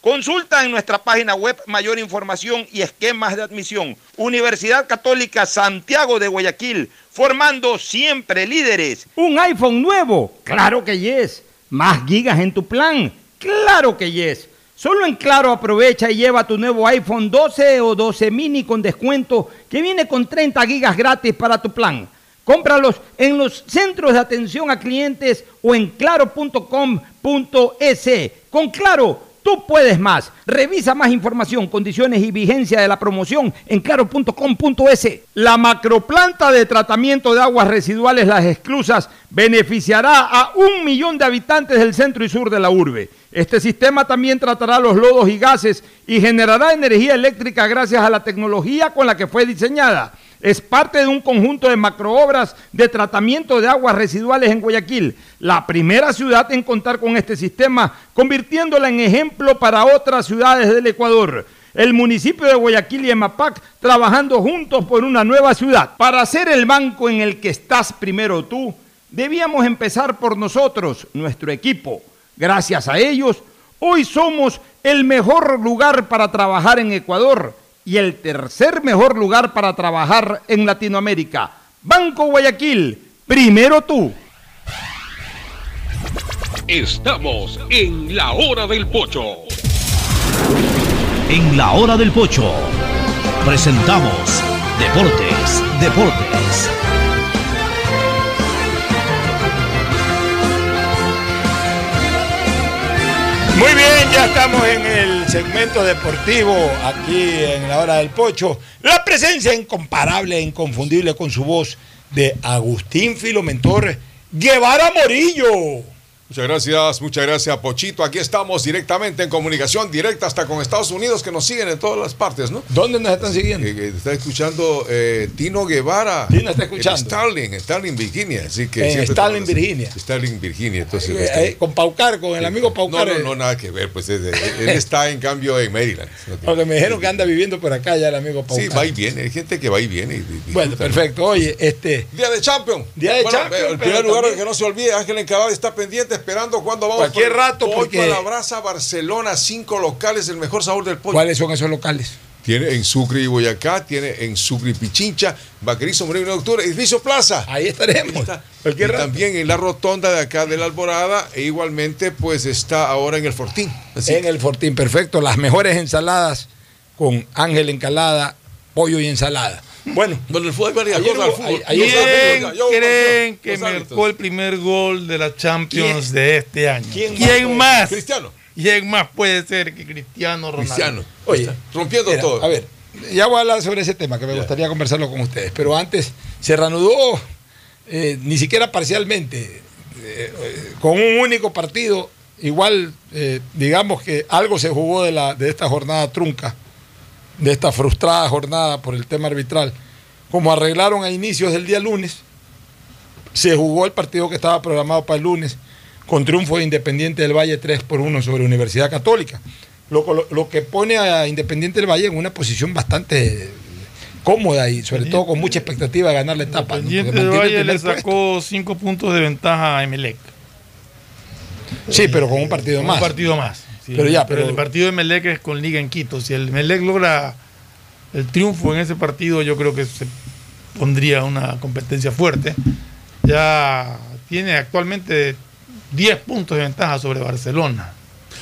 Consulta en nuestra página web mayor información y esquemas de admisión. Universidad Católica Santiago de Guayaquil, formando siempre líderes. ¿Un iPhone nuevo? Claro que yes. ¿Más gigas en tu plan? Claro que yes. Solo en Claro aprovecha y lleva tu nuevo iPhone 12 o 12 mini con descuento que viene con 30 gigas gratis para tu plan. Cómpralos en los centros de atención a clientes o en claro.com.es. Con Claro, tú puedes más. Revisa más información, condiciones y vigencia de la promoción en claro.com.es. La macroplanta de tratamiento de aguas residuales Las Exclusas beneficiará a un millón de habitantes del centro y sur de la urbe. Este sistema también tratará los lodos y gases y generará energía eléctrica gracias a la tecnología con la que fue diseñada. Es parte de un conjunto de macroobras de tratamiento de aguas residuales en Guayaquil, la primera ciudad en contar con este sistema, convirtiéndola en ejemplo para otras ciudades del Ecuador el municipio de Guayaquil y Emapac trabajando juntos por una nueva ciudad. Para ser el banco en el que estás primero tú, debíamos empezar por nosotros, nuestro equipo. Gracias a ellos, hoy somos el mejor lugar para trabajar en Ecuador y el tercer mejor lugar para trabajar en Latinoamérica. Banco Guayaquil, primero tú. Estamos en la hora del pocho. En la hora del pocho presentamos Deportes, Deportes. Muy bien, ya estamos en el segmento deportivo aquí en la hora del pocho. La presencia incomparable e inconfundible con su voz de Agustín Filomentor Guevara Morillo. Muchas gracias, muchas gracias, Pochito. Aquí estamos directamente en comunicación directa hasta con Estados Unidos, que nos siguen en todas las partes, ¿no? ¿Dónde nos están siguiendo? está escuchando eh, Tino Guevara. Tino está escuchando. En Starling, Starling, Virginia. Así que En Starling, Virginia. Starling, Virginia. Entonces, Eh, este- eh, con Paucar, con el amigo no, Paucar. no, eh, no, nada que ver. Pues él está en cambio en Maryland. Porque me dijeron que anda viviendo por acá ya el amigo Paucar. Sí, va y viene. Hay gente que va y viene. y- y Bueno, ¿no? perfecto. Oye, este. Día de Champion. Día de Bueno, Champion, eh, pero primer lugar, también- que no se olvide, Ángel Encabal está pendiente esperando cuándo vamos. Cualquier por- rato, porque- la brasa Barcelona, cinco locales, el mejor sabor del pollo. ¿Cuáles son esos locales? Tiene en Sucre y Boyacá, tiene en Sucre y Pichincha, Vaquerizo Moreno de Octubre, Edificio Plaza. Ahí estaremos. Ahí está. Cualquier Y rato. también en la rotonda de acá de la Alborada, e igualmente, pues está ahora en el Fortín. Así en el Fortín, perfecto. Las mejores ensaladas con Ángel Encalada, pollo y ensalada. Bueno, Bueno, el fútbol hay varias Ayer cosas fútbol. ¿Quién creen que los árbitros. marcó el primer gol de la Champions ¿Quién? de este año? ¿Quién ¿Quién, más? más? Cristiano. ¿Quién más puede ser que Cristiano Ronaldo? Cristiano. Oye, Rompiendo mira, todo. A ver, ya voy a hablar sobre ese tema que me Ya. gustaría conversarlo con ustedes. Pero antes, se reanudó, eh, ni siquiera parcialmente, eh, con un único partido, igual, eh, digamos que algo se jugó de, la, de esta jornada trunca, de esta frustrada jornada por el tema arbitral. Como arreglaron a inicios del día lunes, se jugó el partido que estaba programado para el lunes, con triunfo de Independiente del Valle 3 por 1 sobre Universidad Católica. Lo, lo- lo que pone a Independiente del Valle en una posición bastante cómoda y sobre todo con mucha expectativa de ganar la etapa. Independiente del Valle le sacó cinco puntos de ventaja a Emelec. Sí, pero con un partido Con más. Un partido más. Sí, Pero ya, pero- el partido de Emelec es con Liga en Quito. Si el Emelec logra el triunfo en ese partido, yo creo que se pondría una competencia fuerte. Ya tiene actualmente 10 puntos de ventaja sobre Barcelona.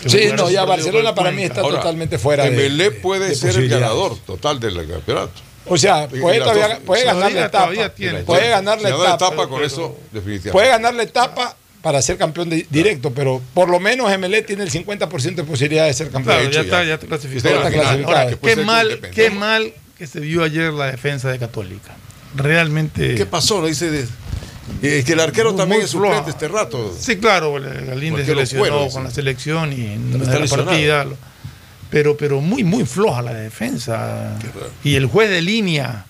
Sí, no, ya Barcelona para mí está totalmente fuera de- Emelec puede de ser el ganador total del campeonato. O sea, puede, todavía- puede ganar la todavía- etapa. Puede ganar la Si gana la etapa. etapa, con eso, definitivamente. Puede ganar la etapa para ser campeón di- directo, pero por lo menos MLE tiene el 50% de posibilidad de ser campeón. Claro, De ya hecho, está, ya está clasificado. Ya está clasificado. Ahora, qué mal, qué mal que se vio ayer la defensa de Católica. Realmente. ¿Qué pasó? No dice de- eh, que el arquero Muy- también muy es suplente este rato. Sí, claro, Galíndez se lo lesionó fueron, con sí. la selección y en Está la partida. lo- Pero, pero muy, muy floja la defensa. Y el juez de línea,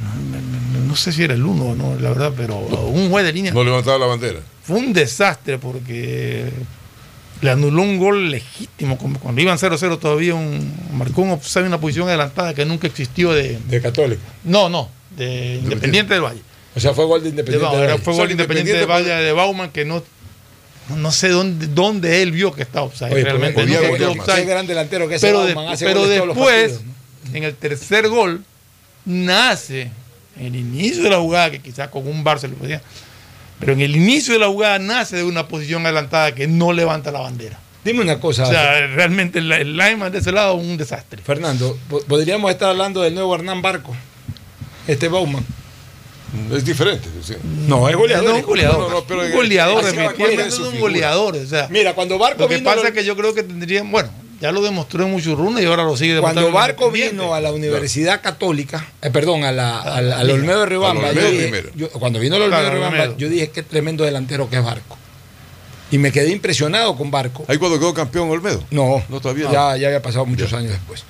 no, no- no sé si era el uno o no, la verdad, pero un juez de línea No levantaba la bandera. Fue un desastre porque le anuló un gol legítimo. como Cuando iban 0-0 todavía un, marcó un offside una posición adelantada que nunca existió de. De Católica. No, no, de Independiente del Valle. O sea, fue gol de De Independiente. Del Valle. fue gol de Independiente del Valle de Bauman que no, no sé dónde, dónde él vio que estaba offside. Oye, realmente nunca podía quedó más. offside. Gran delantero que ese pero Bauman, de- hace pero después, partidos, en el tercer gol, nace, en el inicio de la jugada, que quizás con un bar se lo podía, pero en el inicio de la jugada nace de una posición adelantada que no levanta la bandera. Dime una cosa. O sea, realmente el, el lineman de ese lado un desastre. Fernando, po- podríamos estar hablando del nuevo Hernán Barco, este Bauman. Es diferente. sí. No, es goleador. No, un goleador. No, no, pero un en- goleador, así va- definitivamente ¿cuál es no un goleador. O sea, Mira, cuando Barco lo que vino. pasa lo- es que yo creo que tendrían, bueno, ya lo demostró en Muchurruna y ahora lo sigue demostrando. Cuando Barco vino a la Universidad Católica, eh, perdón, a la, al, al Olmedo de Riobamba, Al yo Olmedo dije- yo- cuando vino el Olmedo Claro, de Riobamba, Olmedo. yo dije qué tremendo delantero que es Barco. Y me quedé impresionado con Barco. Ahí cuando quedó campeón Olmedo. No, No, todavía ya, ya había pasado muchos años después.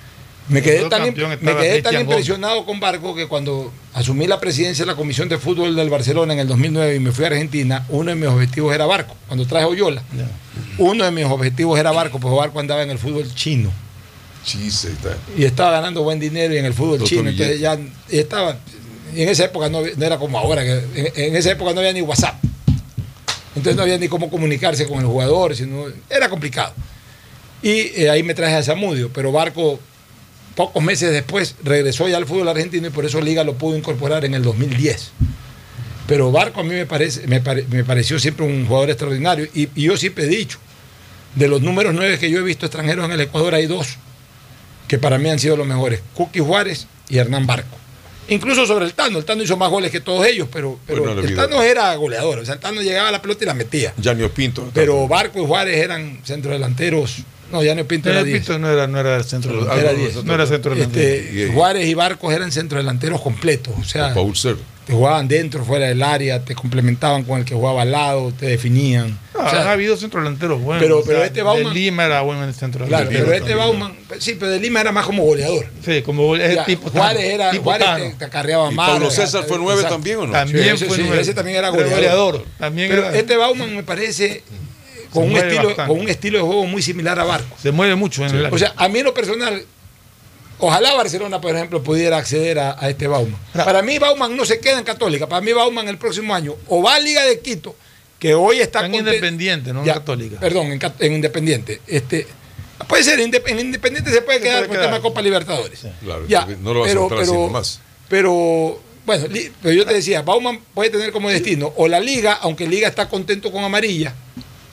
Me quedé tan, me quedé tan impresionado con Barco que cuando asumí la presidencia de la Comisión de Fútbol del Barcelona en el 2009 y me fui a Argentina, uno de mis objetivos era Barco. Cuando traje Oyola, uno de mis objetivos era Barco, porque Barco andaba en el fútbol chino está. y estaba ganando buen dinero y en el fútbol chino. Entonces ya y estaba. Y en esa época no, no era como ahora, que en, en esa época no había ni WhatsApp. Entonces no había ni cómo comunicarse con el jugador, sino, era complicado. Y eh, ahí me traje a Zamudio, pero Barco, pocos meses después, regresó ya al fútbol argentino y por eso Liga lo pudo incorporar en el 2010. Pero Barco a mí me, parece, me, pare- me pareció siempre un jugador extraordinario. Y, y yo siempre he dicho, de los números nueve que yo he visto extranjeros en el Ecuador, hay dos que para mí han sido los mejores, Cookie Juárez y Hernán Barco. Incluso sobre el Tano, el Tano hizo más goles que todos ellos, pero, pero Bueno, no el. Tano era goleador, o sea, el Tano llegaba a la pelota y la metía. Janio Pinto. Pero Barco y Juárez eran centrodelanteros, no, ya no Pinto era El 10. Pinto no era, no era el centro delantero. Era no, 10. No era centro delantero. Este, Juárez y Barcos eran centrodelanteros completos, o sea, Paul te jugaban dentro, fuera del área, te complementaban con el que jugaba al lado, te definían. No, O sea, ha habido centro delanteros buenos. pero- o sea, pero este Bauman- De Lima era bueno en el centro claro, delantero. pero este. Bauman, sí, pero de Lima era más como goleador. Sí, como Ya, tipo Juárez Tano, era, tipo Juárez Tano. te, te acarreaba ¿Y más. Pablo César fue nueve Exacto. también o no? También Sí, ese fue sí, nueve. ese también era goleador. También Pero era- este Bauman me parece eh, con un, estilo, bastante. con un estilo de juego muy similar a Barco. se mueve mucho en el área. O sea, a mí en lo personal, ojalá Barcelona, por ejemplo, pudiera acceder a, a este Bauman. Para mí Bauman no se queda en Católica, para mí Bauman el próximo año o va a Liga de Quito, que hoy está conten- independiente, no en Ya, Católica. Perdón, en, en Independiente. Este, puede ser, en Independiente se puede Se quedar puede con el tema de Copa Libertadores. Claro, Ya, no lo vas pero- a estar pero- haciendo más. Pero, bueno, pero yo te decía, Bauman puede tener como destino o la Liga, aunque Liga está contento con Amarilla,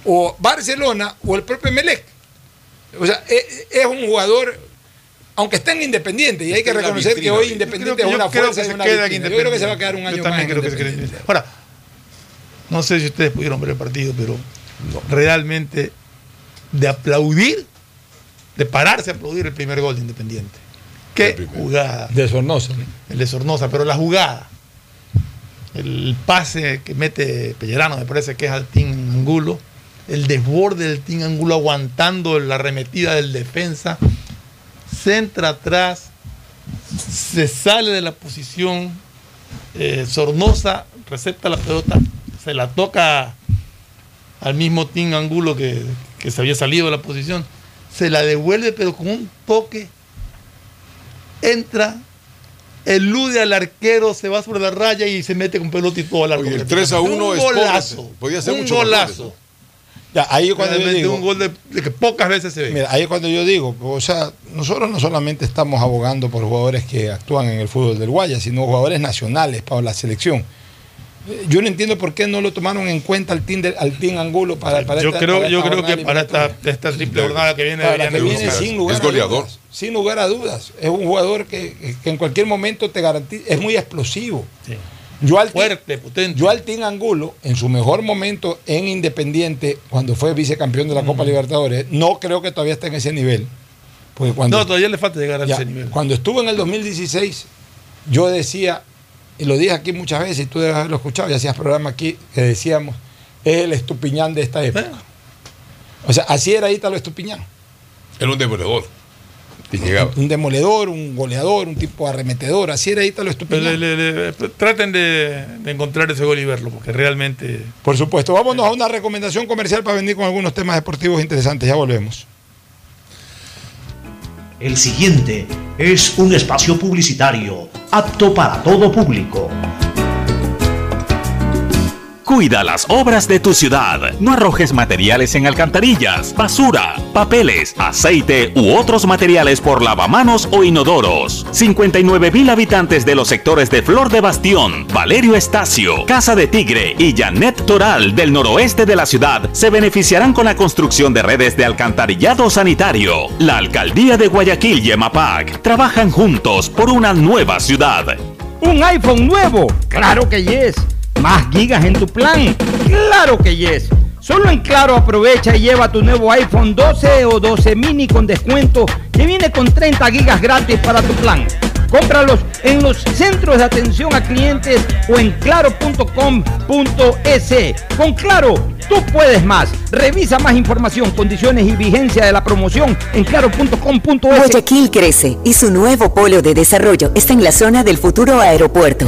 o Barcelona o el propio Melec. O sea, es, es un jugador, aunque está en Independiente, y hay que reconocer que hoy. Independiente es una yo fuerza que y se una queda. Yo creo que se va a quedar un Yo año también más en creo que se queda. Ahora, no sé si ustedes pudieron ver el partido, pero realmente de aplaudir, de pararse a aplaudir el primer gol de Independiente. Qué jugada. De Sornosa. ¿no? El de Sornosa, pero la jugada. el pase que mete Pellerano, me parece que es al Team Angulo, el desborde del Team Angulo aguantando la arremetida del defensa, centra atrás, se sale de la posición, eh, Sornosa recepta la pelota, se la toca al mismo Team Angulo que, que se había salido de la posición, se la devuelve pero con un toque, entra, elude al arquero, se va sobre la raya y se mete con pelota y todo al arco. Oye, el 3 a 1 un es golazo. pobre, podía ser un mucho golazo. Ya, ahí es cuando yo digo, un gol de, de que pocas veces se ve. Mira, ahí es cuando yo digo, o sea, nosotros no solamente estamos abogando por jugadores que actúan en el fútbol del Guaya, sino jugadores nacionales para la selección. Eh, Yo no entiendo por qué no lo tomaron en cuenta al Team, de- al team Angulo para, para yo esta- creo, para yo creo que para esta, esta triple jornada que viene para la que viene sin lugar a dudas. Sin lugar a dudas. Es un jugador que, que en cualquier momento te garantiza, es muy explosivo. Al, Fuerte, potente. yo al Team Angulo, en su mejor momento en Independiente, cuando fue vicecampeón de la Copa Libertadores, no creo que todavía esté en ese nivel. Porque cuando, No, todavía le falta llegar a ya, ese nivel. cuando estuvo en el 2016, yo decía, y lo dije aquí muchas veces, y tú debes haberlo escuchado, y hacías programa aquí, que decíamos, es el Estupiñán de esta época. O sea, así era Ítalo Estupiñán. Era un demoledor. Y llegaba. Un demoledor, un goleador, un tipo arremetedor, así era Ítalo Estupiñán. le- le- le- traten de, de encontrar ese gol y verlo, porque realmente. Por supuesto, vámonos a una recomendación comercial para venir con algunos temas deportivos interesantes. Ya volvemos. El siguiente es un espacio publicitario apto para todo público. Cuida las obras de tu ciudad. No arrojes materiales en alcantarillas, basura, papeles, aceite u otros materiales por lavamanos o inodoros. 59 mil habitantes de los sectores de Flor de Bastión, Valerio Estacio, Casa de Tigre y Janet Toral del noroeste de la ciudad se beneficiarán con la construcción de redes de alcantarillado sanitario. La alcaldía de Guayaquil y EMAPAC trabajan juntos por una nueva ciudad. ¿Un iPhone nuevo? Claro que yes. ¿Más gigas en tu plan? Claro que yes. Solo en Claro aprovecha y lleva tu nuevo iPhone 12 o 12 mini con descuento que viene con 30 gigas gratis para tu plan. Cómpralos en los centros de atención a clientes o en claro.com.es. Con Claro, tú puedes más. Revisa más información, condiciones y vigencia de la promoción en claro.com.es. Guayaquil crece y su nuevo polo de desarrollo está en la zona del futuro aeropuerto.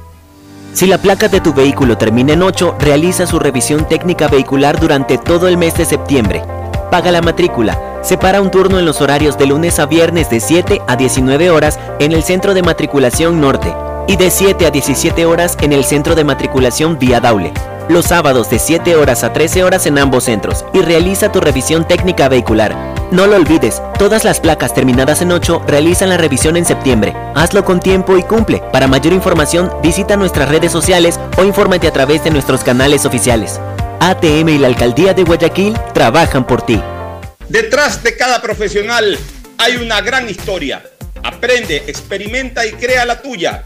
Si la placa de tu vehículo termina en 8, realiza su revisión técnica vehicular durante todo el mes de septiembre. Paga la matrícula. Separa un turno en los horarios de lunes a viernes de 7 a 19 horas en el Centro de Matriculación Norte y de 7 a 17 horas en el Centro de Matriculación Vía Daule. Los sábados de 7 horas a 13 horas en ambos centros y realiza tu revisión técnica vehicular. No lo olvides, todas las placas terminadas en 8 realizan la revisión en septiembre. Hazlo con tiempo y cumple. Para mayor información, visita nuestras redes sociales o infórmate a través de nuestros canales oficiales. ATM y la Alcaldía de Guayaquil trabajan por ti. Detrás de cada profesional hay una gran historia. Aprende, experimenta y crea la tuya.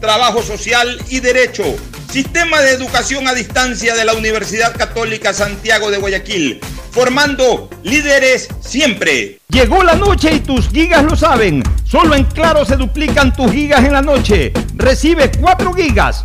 trabajo social y derecho. Sistema de educación a distancia de la Universidad Católica Santiago de Guayaquil, formando líderes siempre. Llegó la noche y tus gigas lo saben. Solo en Claro se duplican tus gigas en la noche. Recibe 4 gigas,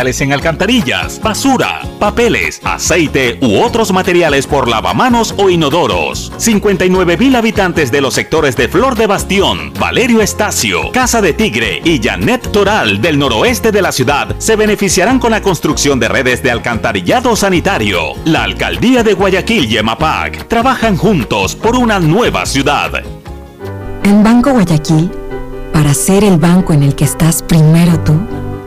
en alcantarillas, basura, papeles, aceite u otros materiales por lavamanos o inodoros. 59 mil habitantes de los sectores de Flor de Bastión, Valerio Estacio, Casa de Tigre y Janet Toral del noroeste de la ciudad se beneficiarán con la construcción de redes de alcantarillado sanitario. La alcaldía de Guayaquil y EMAPAC trabajan juntos por una nueva ciudad. En Banco Guayaquil, para ser el banco en el que estás primero tú,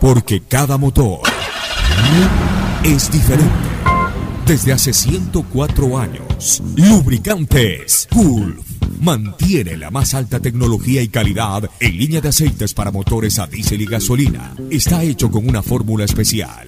Porque cada motor es diferente. Desde hace 104 años, Lubricantes Gulf mantiene la más alta tecnología y calidad en línea de aceites para motores a diésel y gasolina. Está hecho con una fórmula especial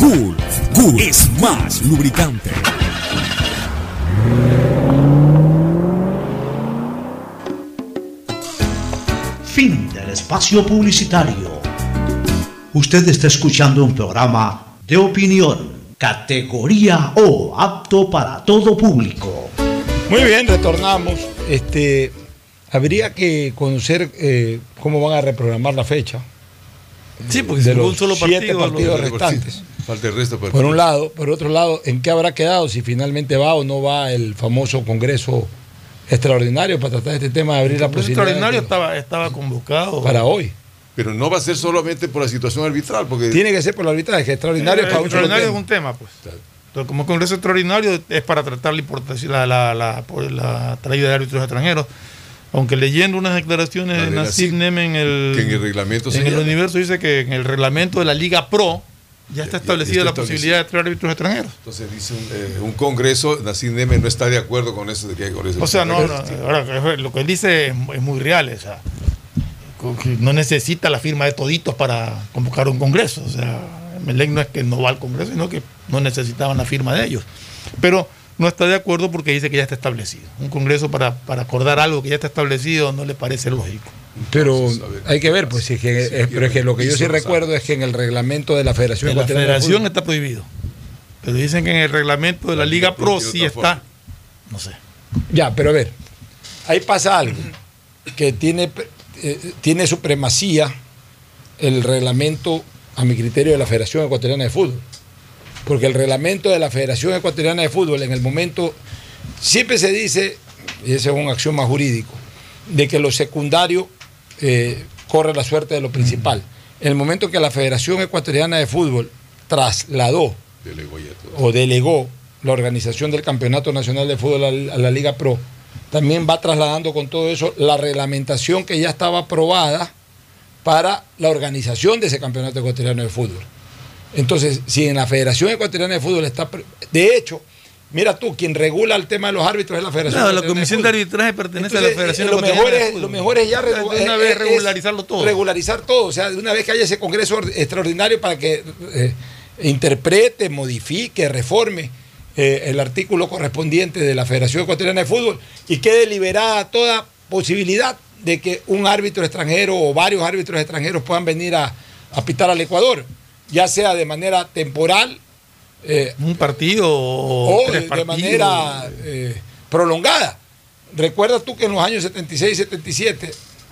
Gulf. Gulf es más lubricante. Fin del espacio publicitario. Usted está escuchando un programa de opinión, categoría O, apto para todo público. Muy bien, retornamos. Este, habría que conocer eh, cómo van a reprogramar la fecha. Sí, porque de los un solo siete partido, partidos lo- restantes. Falta el resto. pues. Por un lado, por otro lado, ¿en qué habrá quedado si finalmente va o no va el famoso Congreso extraordinario para tratar este tema de abrir la El posibilidad extraordinario estaba, estaba convocado. para hoy? Pero no va a ser solamente por la situación arbitral, porque Tiene que ser por la arbitraje, que extraordinario El es para un solo extraordinario es un tema, pues. Entonces, como Congreso extraordinario es para tratar la importación, la, la, la, la traída de árbitros extranjeros. Aunque leyendo unas declaraciones La de Nasib Nemen en el, que en el reglamento en el universo dice que en el reglamento de la Liga Pro ya está establecida la establecido. posibilidad de traer árbitros extranjeros. Entonces dice un, eh, un congreso, Nassim Neme no está de acuerdo con eso de que hay. O sea, no, no, ahora, lo que él dice es, es muy real. O sea, no necesita la firma de toditos para convocar un congreso. O sea, Melec no es que no va al congreso, sino que no necesitaban la firma de ellos. Pero no está de acuerdo porque dice que ya está establecido. Un congreso para, para acordar algo que ya está establecido no le parece lógico. Pero hay que ver, pues, si es que, es- pero es que lo que yo sí recuerdo es que en el reglamento de la Federación En la Ecuatoriana de federación Fútbol- está prohibido. Pero dicen que en el reglamento de la Liga Pro sí está. No sé. Ya, pero a ver, ahí pasa algo que tiene, eh, tiene supremacía el reglamento, a mi criterio, de la Federación Ecuatoriana de Fútbol. Porque el reglamento de la Federación Ecuatoriana de Fútbol, en el momento, siempre se dice, y ese es un axioma jurídico, de que lo secundario eh, corre la suerte de lo principal. En el momento que la Federación Ecuatoriana de Fútbol trasladó Delegó o delegó la organización del Campeonato Nacional de Fútbol a la- Liga Pro, también va trasladando con todo eso la reglamentación que ya estaba aprobada para la organización de ese Campeonato Ecuatoriano de Fútbol. Entonces, si en la Federación Ecuatoriana de Fútbol está... De hecho, mira tú, quien regula el tema de los árbitros es la Federación Claro, la Comisión de. Arbitraje pertenece Entonces, a la Federación eh, lo, mejor es, Fútbol. lo mejor es ya De regu- una vez es regularizarlo todo. Regularizar todo. O sea, de una vez que haya ese congreso or- extraordinario para que eh, interprete, modifique, reforme eh, el artículo correspondiente de la Federación Ecuatoriana de Fútbol y quede liberada toda posibilidad de que un árbitro extranjero o varios árbitros extranjeros puedan venir a, a pitar al Ecuador, ya sea de manera temporal. Eh, un partido o, o tres de, partidos. manera eh, prolongada. Recuerda tú que en los años 76 y 77,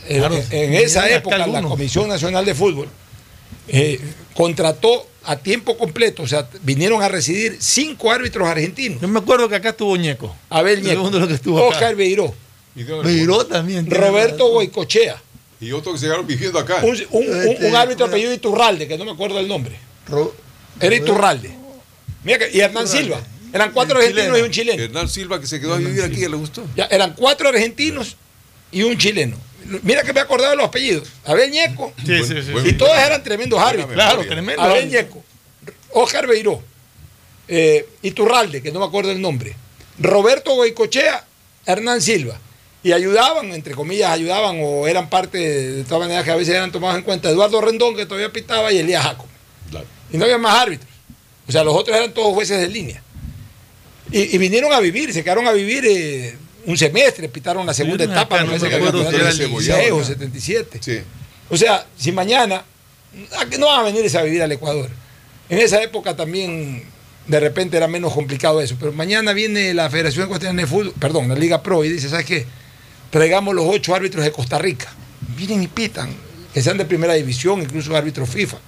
eh, Claro, en vinieron esa época, la. Comisión Nacional de Fútbol eh, contrató a tiempo completo, o sea, vinieron a residir cinco árbitros argentinos. Yo me acuerdo que acá estuvo Ñeco. Abel Segundo Ñeco, lo que estuvo acá. Oscar Beiró, Beiró también. Roberto. Goicochea, Y otros que se quedaron viviendo acá. un, un- un- Este, un árbitro apellido Iturralde, que no me acuerdo el nombre. Ro- Era Iturralde. Mira que, y Hernán Silva. Eran cuatro argentinos y un chileno. Hernán Silva que se quedó a vivir aquí, ¿le gustó? Ya, eran cuatro argentinos y un chileno. Mira que me he acordado de los apellidos. Abel Ñeco. Sí, sí, sí. Y todos eran tremendos árbitros. Claro, tremendo. Abel Ñeco. Oscar Beiró. Eh, Iturralde, que no me acuerdo el nombre. Roberto Goicochea, Hernán Silva. Y ayudaban, entre comillas, ayudaban o eran parte, de, de todas maneras que a veces eran tomados en cuenta, Eduardo Rendón, que todavía pitaba, y Elías Jacob. Y no había más árbitros. O sea, los otros eran todos jueces de línea. Y, y vinieron a vivir, se quedaron a vivir eh, un semestre, pitaron la segunda Sí, etapa, no el el 16 o Cebollado, 77. O sea, si mañana, no van a venir a vivir al Ecuador. En esa época también de repente era menos complicado eso, pero mañana viene la Federación Ecuatoriana de Fútbol, perdón, la Liga Pro, y dice, ¿sabes qué? Traigamos los ocho árbitros de Costa Rica. Vienen y pitan, que sean de primera división, incluso árbitros FIFA.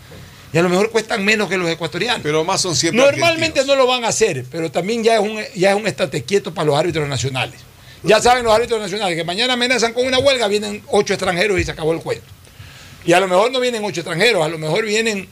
Y a lo mejor cuestan menos que los ecuatorianos. Pero más son siempre Normalmente no lo van a hacer, pero también ya es un, ya es un estate quieto para los árbitros nacionales. Ya saben los árbitros nacionales que mañana amenazan con una huelga, vienen ocho extranjeros y se acabó el cuento. Y a lo mejor no vienen ocho extranjeros, a lo mejor vienen,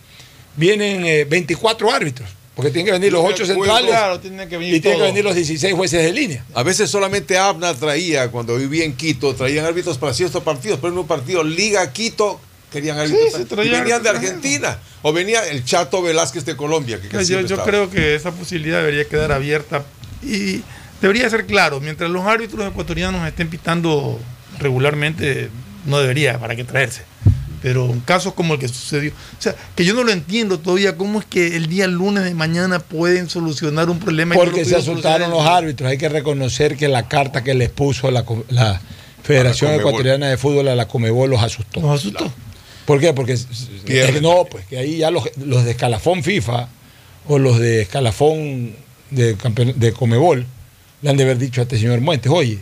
vienen eh, 24 árbitros, porque tienen que venir los ocho acuerdo- centrales Claro, tienen que venir y tienen que venir los 16 jueces de línea. A veces solamente Abna traía, cuando vivía en Quito, traían árbitros para ciertos partidos, pero en un partido Liga Quito querían árbitros. se y traían venían de. Argentina. O venía el Chato Velázquez de Colombia. Que Yo, creo que esa posibilidad debería quedar abierta y debería ser claro, mientras los árbitros ecuatorianos estén pitando regularmente, no debería, para qué traerse. Pero en casos como el que sucedió, o sea, que yo no lo entiendo todavía, cómo es que el día lunes de mañana pueden solucionar un problema. no Porque se asustaron los árbitros. Hay que reconocer que la carta que les puso la, la Federación. Ecuatoriana de Fútbol a la Comebol los asustó. Los asustó. ¿Por qué? Porque es- es que no, pues que ahí ya los, los de escalafón FIFA o los de escalafón de, campeon- de Comebol le han de haber dicho a este señor Muentes, oye,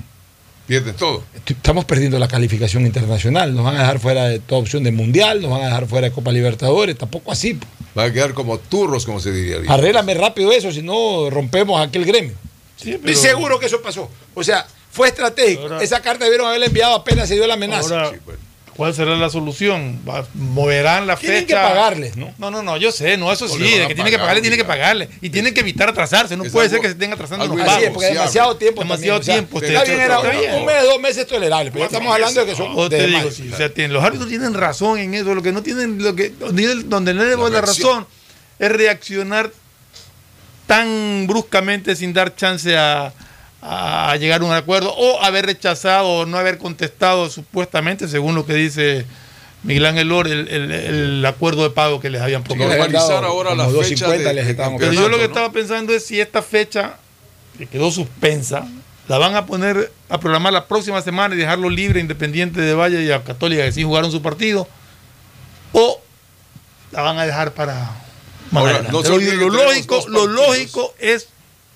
Pierden todo. est- estamos perdiendo la calificación internacional, nos van a dejar fuera de toda opción de Mundial, nos van a dejar fuera de Copa Libertadores, tampoco así. pues. Va a quedar como turros, como se diría. Arréglame rápido eso, si no rompemos aquel gremio. pero- Y seguro que eso pasó. O sea, fue estratégico. Esa carta debieron haberla enviado apenas se dio la amenaza. Ahora, ¿Cuál será la solución? ¿Moverán la Tienen fecha? que pagarles, ¿no? No, no, no, yo sé, no, eso No sí, de que tiene que pagar, pagarle, tiene que pagarle. Y tienen que evitar atrasarse, no Es puede algo- ser que se estén atrasando los pagos. Así es, porque demasiado tiempo Demasiado también, o sea, tiempo. está bien, era un, mes, dos meses es tolerable, pero ya estamos hablando de que son O te de digo, sí, o sea, tienen- los árbitros tienen razón en eso. Lo que no tienen, lo que donde donde no tenemos la, reacción. razón es reaccionar tan bruscamente sin dar chance a, a llegar a un acuerdo o haber rechazado o no haber contestado supuestamente, según lo que dice Miguel Ángel Lor, el, el- el acuerdo de pago que les habían propuesto. Normalizar ahora la fecha 2.50 de, les Pero yo lo que ¿no? estaba pensando es si esta fecha, que quedó suspensa, la van a poner a programar la próxima semana y dejarlo libre, independiente de Valle y a Católica, que sí jugaron su partido, o la van a dejar para Ahora, no Lo- lógico, lo lógico es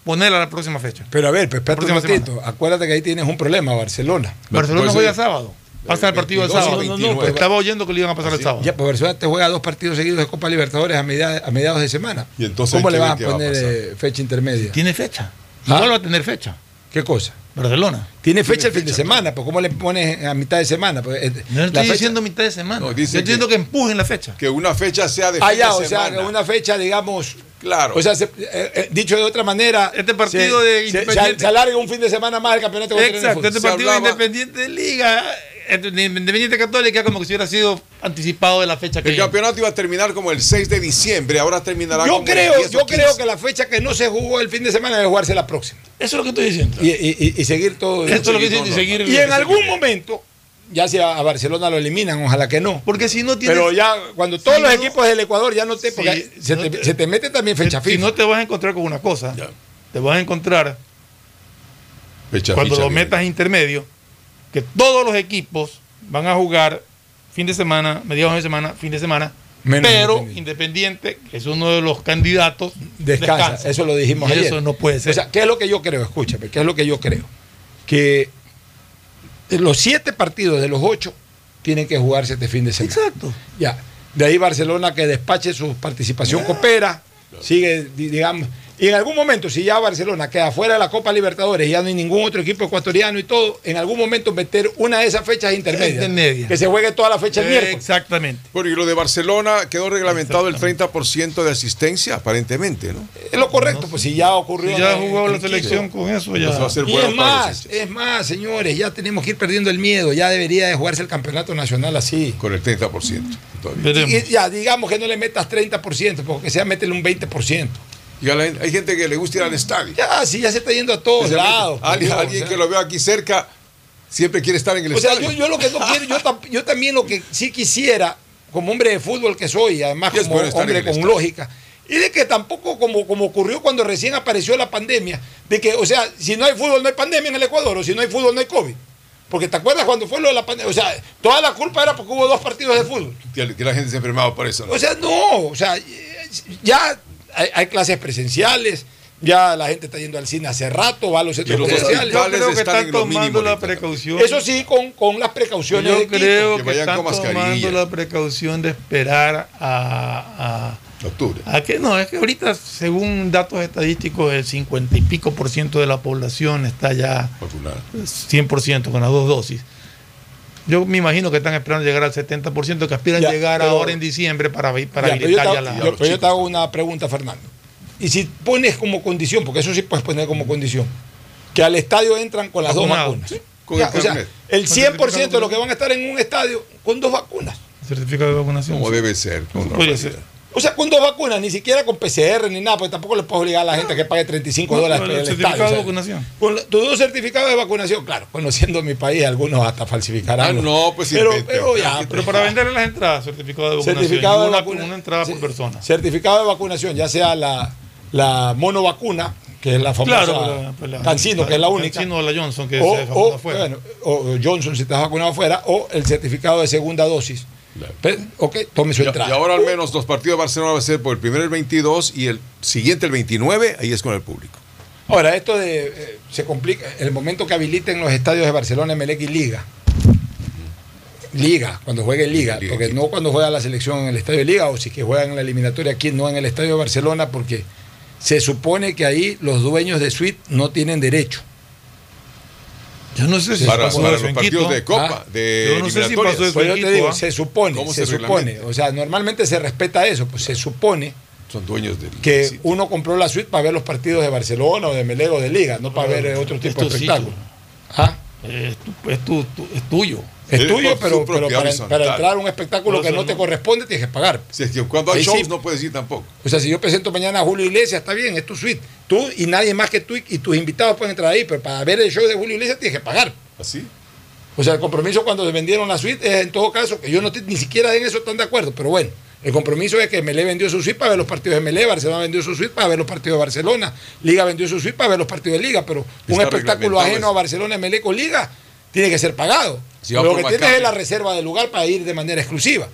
ponerla a la próxima fecha. Pero a ver, pues espérate un momentito. Acuérdate que ahí tienes un problema, Barcelona. Barcelona Pues, juega eh, sábado. Pasa el partido el 22 y sábado. 29. Pues estaba oyendo que lo iban a pasar el sábado. Ya, pues Barcelona te juega dos partidos seguidos de Copa Libertadores a, media- a mediados de semana. Y entonces, ¿Cómo ¿qué le vas a qué va a poner eh, fecha intermedia? Tiene fecha. ¿Ah? Igual va a tener fecha. ¿Qué cosa? Barcelona. Tiene fecha el fin de semana, pues ¿cómo le pones a mitad de semana? Pues, eh, No estoy fecha- diciendo mitad de semana. No, Yo estoy diciendo que empujen la fecha. Que una fecha sea de Ah, ya, de o sea, semana. una fecha, digamos. Claro. O sea, se- eh, eh, dicho de otra manera. Este partido se- de se, Independiente- se alarga un fin de semana más el campeonato de Exacto, fútbol. este partido hablaba- Independiente de Liga, de Independiente Católica, como que si hubiera sido anticipado de la fecha que El campeonato iba a terminar como el 6 de diciembre, ahora terminará Yo como el creo, 10 o yo 15. creo que la fecha que no se jugó el fin de semana debe jugarse la próxima. Eso es lo que estoy diciendo. Y, y- y- y seguir todo. Esto es lo que estoy diciendo, y seguir. Y en algún momento, ya si a, Barcelona lo eliminan, ojalá que no. Porque si no tienes. Pero ya, cuando todos Si los no- equipos del Ecuador ya no te. Porque Si se, no te, te- se te mete también fecha si FIFA. no te vas a encontrar con una cosa, te vas a encontrar Fecha, cuando lo bien. metas intermedio, que todos los equipos van a jugar fin de semana, mediados de semana, fin de semana. Menos pero Independiente. que es uno de los candidatos, Descansa. Eso lo dijimos Y ayer. Eso no puede ser. O sea, ¿qué es lo que yo creo? Escúchame, ¿qué es lo que yo creo? Que los siete partidos de los ocho tienen que jugarse este fin de semana. Exacto. Ya. De ahí Barcelona que despache su participación coopera, sigue, di- digamos, Y en algún momento, si ya Barcelona queda fuera de la Copa Libertadores y ya no hay ningún otro equipo ecuatoriano y todo, en algún momento meter una de esas fechas intermedias. Intermedia. Que se juegue toda la fecha el Eh, miércoles. Exactamente. Bueno, y lo de Barcelona quedó reglamentado el 30% de asistencia, aparentemente, ¿no? Es lo correcto, pues si ya ocurrió. Si ya jugó la selección con eso, ya. Eso va a ser Y es más, es más, señores, ya tenemos que ir perdiendo el miedo. Ya debería de jugarse el campeonato nacional así. Con el 30%. todavía. Y ya, digamos que no le metas 30%, porque sea métele un 20%. Y a la gente- hay gente que le gusta ir al estadio. Ya, sí, ya se está yendo a todos lados. Alguien, Dios, alguien o sea. que lo veo aquí cerca siempre quiere estar en el O sea, estadio. yo, yo lo que no quiero, yo, tam- yo también lo que sí quisiera, como hombre de fútbol que soy, además como bueno hombre con estadio. lógica, y de que tampoco como, como ocurrió cuando recién apareció la pandemia, de que, o sea, si no hay fútbol no hay pandemia en el Ecuador, o si no hay fútbol no hay COVID. Porque te acuerdas cuando fue lo de la pandemia, o sea, toda la culpa era porque hubo dos partidos de fútbol. Que, que la gente se enfermaba por eso. ¿no? O sea, no, o sea, ya hay, hay clases presenciales, ya la gente está yendo al cine hace rato, va a los centros los comerciales. Yo creo que están tomando la precaución. Eso sí, con, con las precauciones Yo de creo Que que, vayan están tomando la precaución de esperar a, Octubre. a, a que no, es que ahorita según datos estadísticos el 50 y pico por ciento de la población está ya Vacunada. 100% con las dos dosis. Yo me imagino que están esperando llegar al 70% que aspiran Ya, llegar pero- ahora en diciembre para, para Ya, pero yo, habilitar te, ya hago- la... yo- pero yo te hago una pregunta, Fernando. Y si pones como condición, porque eso sí puedes poner como condición, que al estadio entran con las dos vacunas. Sí, con Ya, el o sea, el Con 100% de los que van a estar en un estadio con dos vacunas. certificado de vacunación. Como debe ser. normalidad. ser. O sea, con dos vacunas, ni siquiera con PCR ni nada, porque tampoco le puedes obligar a la gente a que pague 35 No, dólares el certificado estadio. de vacunación. Con dos certificados de vacunación, claro, conociendo mi país, algunos hasta falsificarán. Ah, no, pues pero, invente. pero ya, Pero para venderle las entradas, certificado de vacunación. certificado de una, vacuna- una entrada sí, por persona. Certificado de vacunación, ya sea la, la monovacuna, que es la famosa Claro, la- la- Cancino, que es la única. Cancino o la Johnson, que o, se o, afuera. bueno, o Johnson si estás vacunado afuera, o el certificado de segunda dosis. Ok, tome su entrada. y ahora al menos los partidos de Barcelona va a ser por el primero el 22 y el siguiente el 29, ahí es con el público. Ahora, esto de eh, se complica el momento que habiliten los estadios de Barcelona, Emelec y Liga. Liga, cuando juegue Liga, Liga, porque no cuando juega la selección en el estadio de Liga, o si que juegan en la eliminatoria aquí, no en el estadio de Barcelona, porque se supone que ahí los dueños de suite no tienen derecho. Yo no sé si para pasó para eso los en partidos Quito. de Copa, Ah, de yo no sé si pasó eso Pues te digo, ¿ah? se supone, ¿Cómo se se supone. O sea, normalmente se respeta eso, pues se supone Son dueños del que sitio. uno compró la suite para ver los partidos de Barcelona o de Melego o de Liga, no para ver otro Es tipo de espectáculo. sitio. ¿Ah? Es, tu- es tu- tu- es tuyo. Es Es tuyo, pero, para, entrar a un espectáculo No, que no te corresponde tienes que pagar. Si es que cuando hay shows sí. no puedes ir tampoco. O sea, si yo presento mañana a Julio Iglesias, está bien, es tu suite. Tú y nadie más que tú y, tus invitados pueden entrar ahí, pero para ver el show de Julio Iglesias tienes que pagar. ¿Así? O sea, el compromiso cuando se vendieron la suite es en todo caso, que yo no te- ni siquiera en eso están de acuerdo, pero bueno, el compromiso es que Melé vendió su suite para ver los partidos de Melé, Barcelona vendió su suite para ver los partidos de Barcelona, Liga vendió su suite para ver los partidos de Liga, pero un Está espectáculo ajeno eso. a Barcelona, Melé con Liga, tiene que ser pagado. Si lo que tienes es la reserva de lugar para ir de manera exclusiva.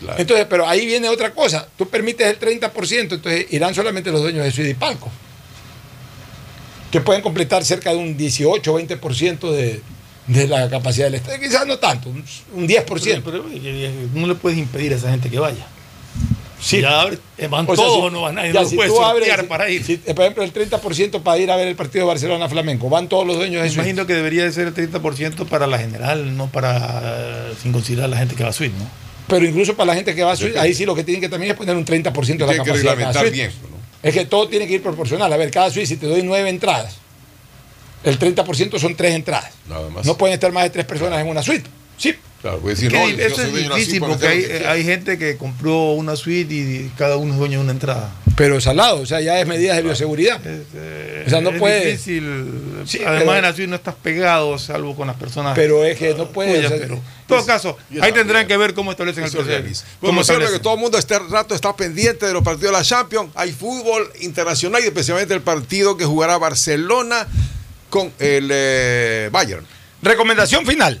Claro. Entonces, pero ahí viene otra cosa. Tú permites el 30%, entonces irán solamente los dueños de suite y palco. Que pueden completar cerca de un 18 o 20% de, de la capacidad del estadio. Quizás no tanto, un, un 10%. Pero, pero, no le puedes impedir a esa gente que vaya. Sí. Ya eh, van O sea, todos si- o no van nadie. ya, No si puedes tú abres- si- para ir. si, eh, por ejemplo, el 30% para ir a ver el partido de Barcelona-Flamenco. Van todos los dueños de Me suite. imagino que debería de ser el 30% para la general, no para sin considerar a la gente que va a suite, ¿no? Pero incluso para la gente que va a suite, ahí sí lo que tienen que también es poner un 30% de la Tienen que capacidad de bien. ¿no? Es que todo tiene que ir proporcional. A ver, cada suite, si te doy nueve entradas, el 30% son tres entradas. Nada más. No pueden estar más de tres personas en una suite. Sí. Claro, decir, no, eso es difícil porque hay, gente que compró una suite y cada uno es dueño de una entrada. Pero salado, o sea, ya es medidas de bioseguridad. O sea, no es puede- difícil. Sí, Además, pero- en la suite no estás pegado, salvo con las personas. Pero es que no puede. tuyas, o sea, pero, en todo caso, ahí tendrán bien. que ver cómo establecen el Eso proceso. Como cierto que todo el mundo este rato está pendiente de los partidos de la Champions. Hay fútbol internacional y especialmente el partido que jugará Barcelona con el eh, Bayern. Recomendación final.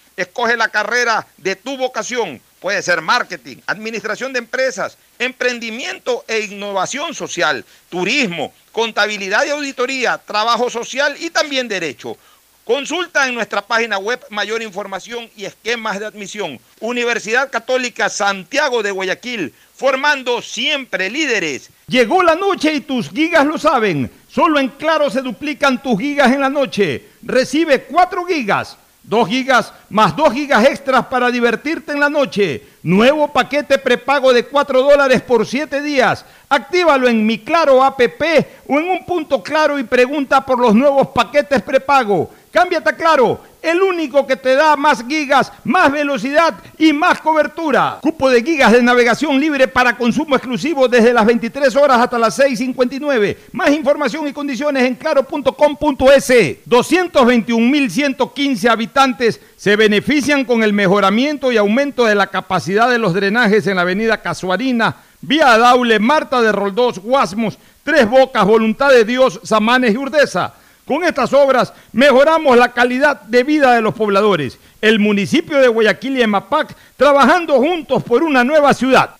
Escoge la carrera de tu vocación. Puede ser marketing, administración de empresas, emprendimiento e innovación social, turismo, contabilidad y auditoría, trabajo social y también derecho. Consulta en nuestra página web mayor información y esquemas de admisión. Universidad Católica Santiago de Guayaquil, formando siempre líderes. Llegó la noche y tus gigas lo saben. Solo en Claro se duplican tus gigas en la noche. Recibe 4 gigas. 2 gigas más 2 gigas extras para divertirte en la noche. Nuevo paquete prepago de 4 dólares por 7 días. Actívalo en mi Claro APP o en un punto claro y pregunta por los nuevos paquetes prepago. Cámbiate a Claro, el único que te da más gigas, más velocidad y más cobertura. Cupo de gigas de navegación libre para consumo exclusivo desde las 23 horas hasta las 6.59. Más información y condiciones en claro.com.es. 221.115 habitantes se benefician con el mejoramiento y aumento de la capacidad de los drenajes en la avenida Casuarina, Vía Daule, Marta de Roldós, Guasmos, Tres Bocas, Voluntad de Dios, Samanes y Urdesa. Con estas obras mejoramos la calidad de vida de los pobladores. El municipio de Guayaquil y Emapac trabajando juntos por una nueva ciudad.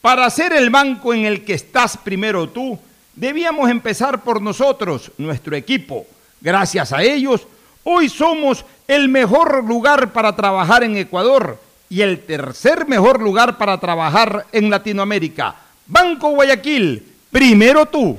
Para ser el banco en el que estás primero tú, debíamos empezar por nosotros, nuestro equipo. Gracias a ellos, hoy somos el mejor lugar para trabajar en Ecuador y el tercer mejor lugar para trabajar en Latinoamérica. Banco Guayaquil, primero tú.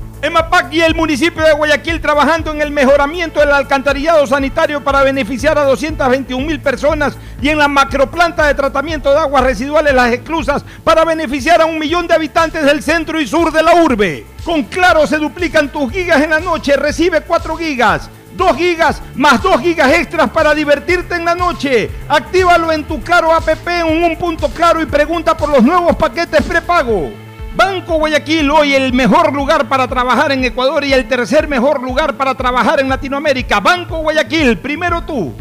EMAPAC y el municipio de Guayaquil trabajando en el mejoramiento del alcantarillado sanitario para beneficiar a 221 mil personas y en la macroplanta de tratamiento de aguas residuales Las Exclusas para beneficiar a un millón de habitantes del centro y sur de la urbe. Con Claro se duplican tus gigas en la noche, recibe 4 gigas. 2 gigas más 2 gigas extras para divertirte en la noche. Actívalo en tu Claro APP en un punto claro y pregunta por los nuevos paquetes prepago. Banco Guayaquil, hoy el mejor lugar para trabajar en Ecuador y el tercer mejor lugar para trabajar en Latinoamérica. Banco Guayaquil, primero tú.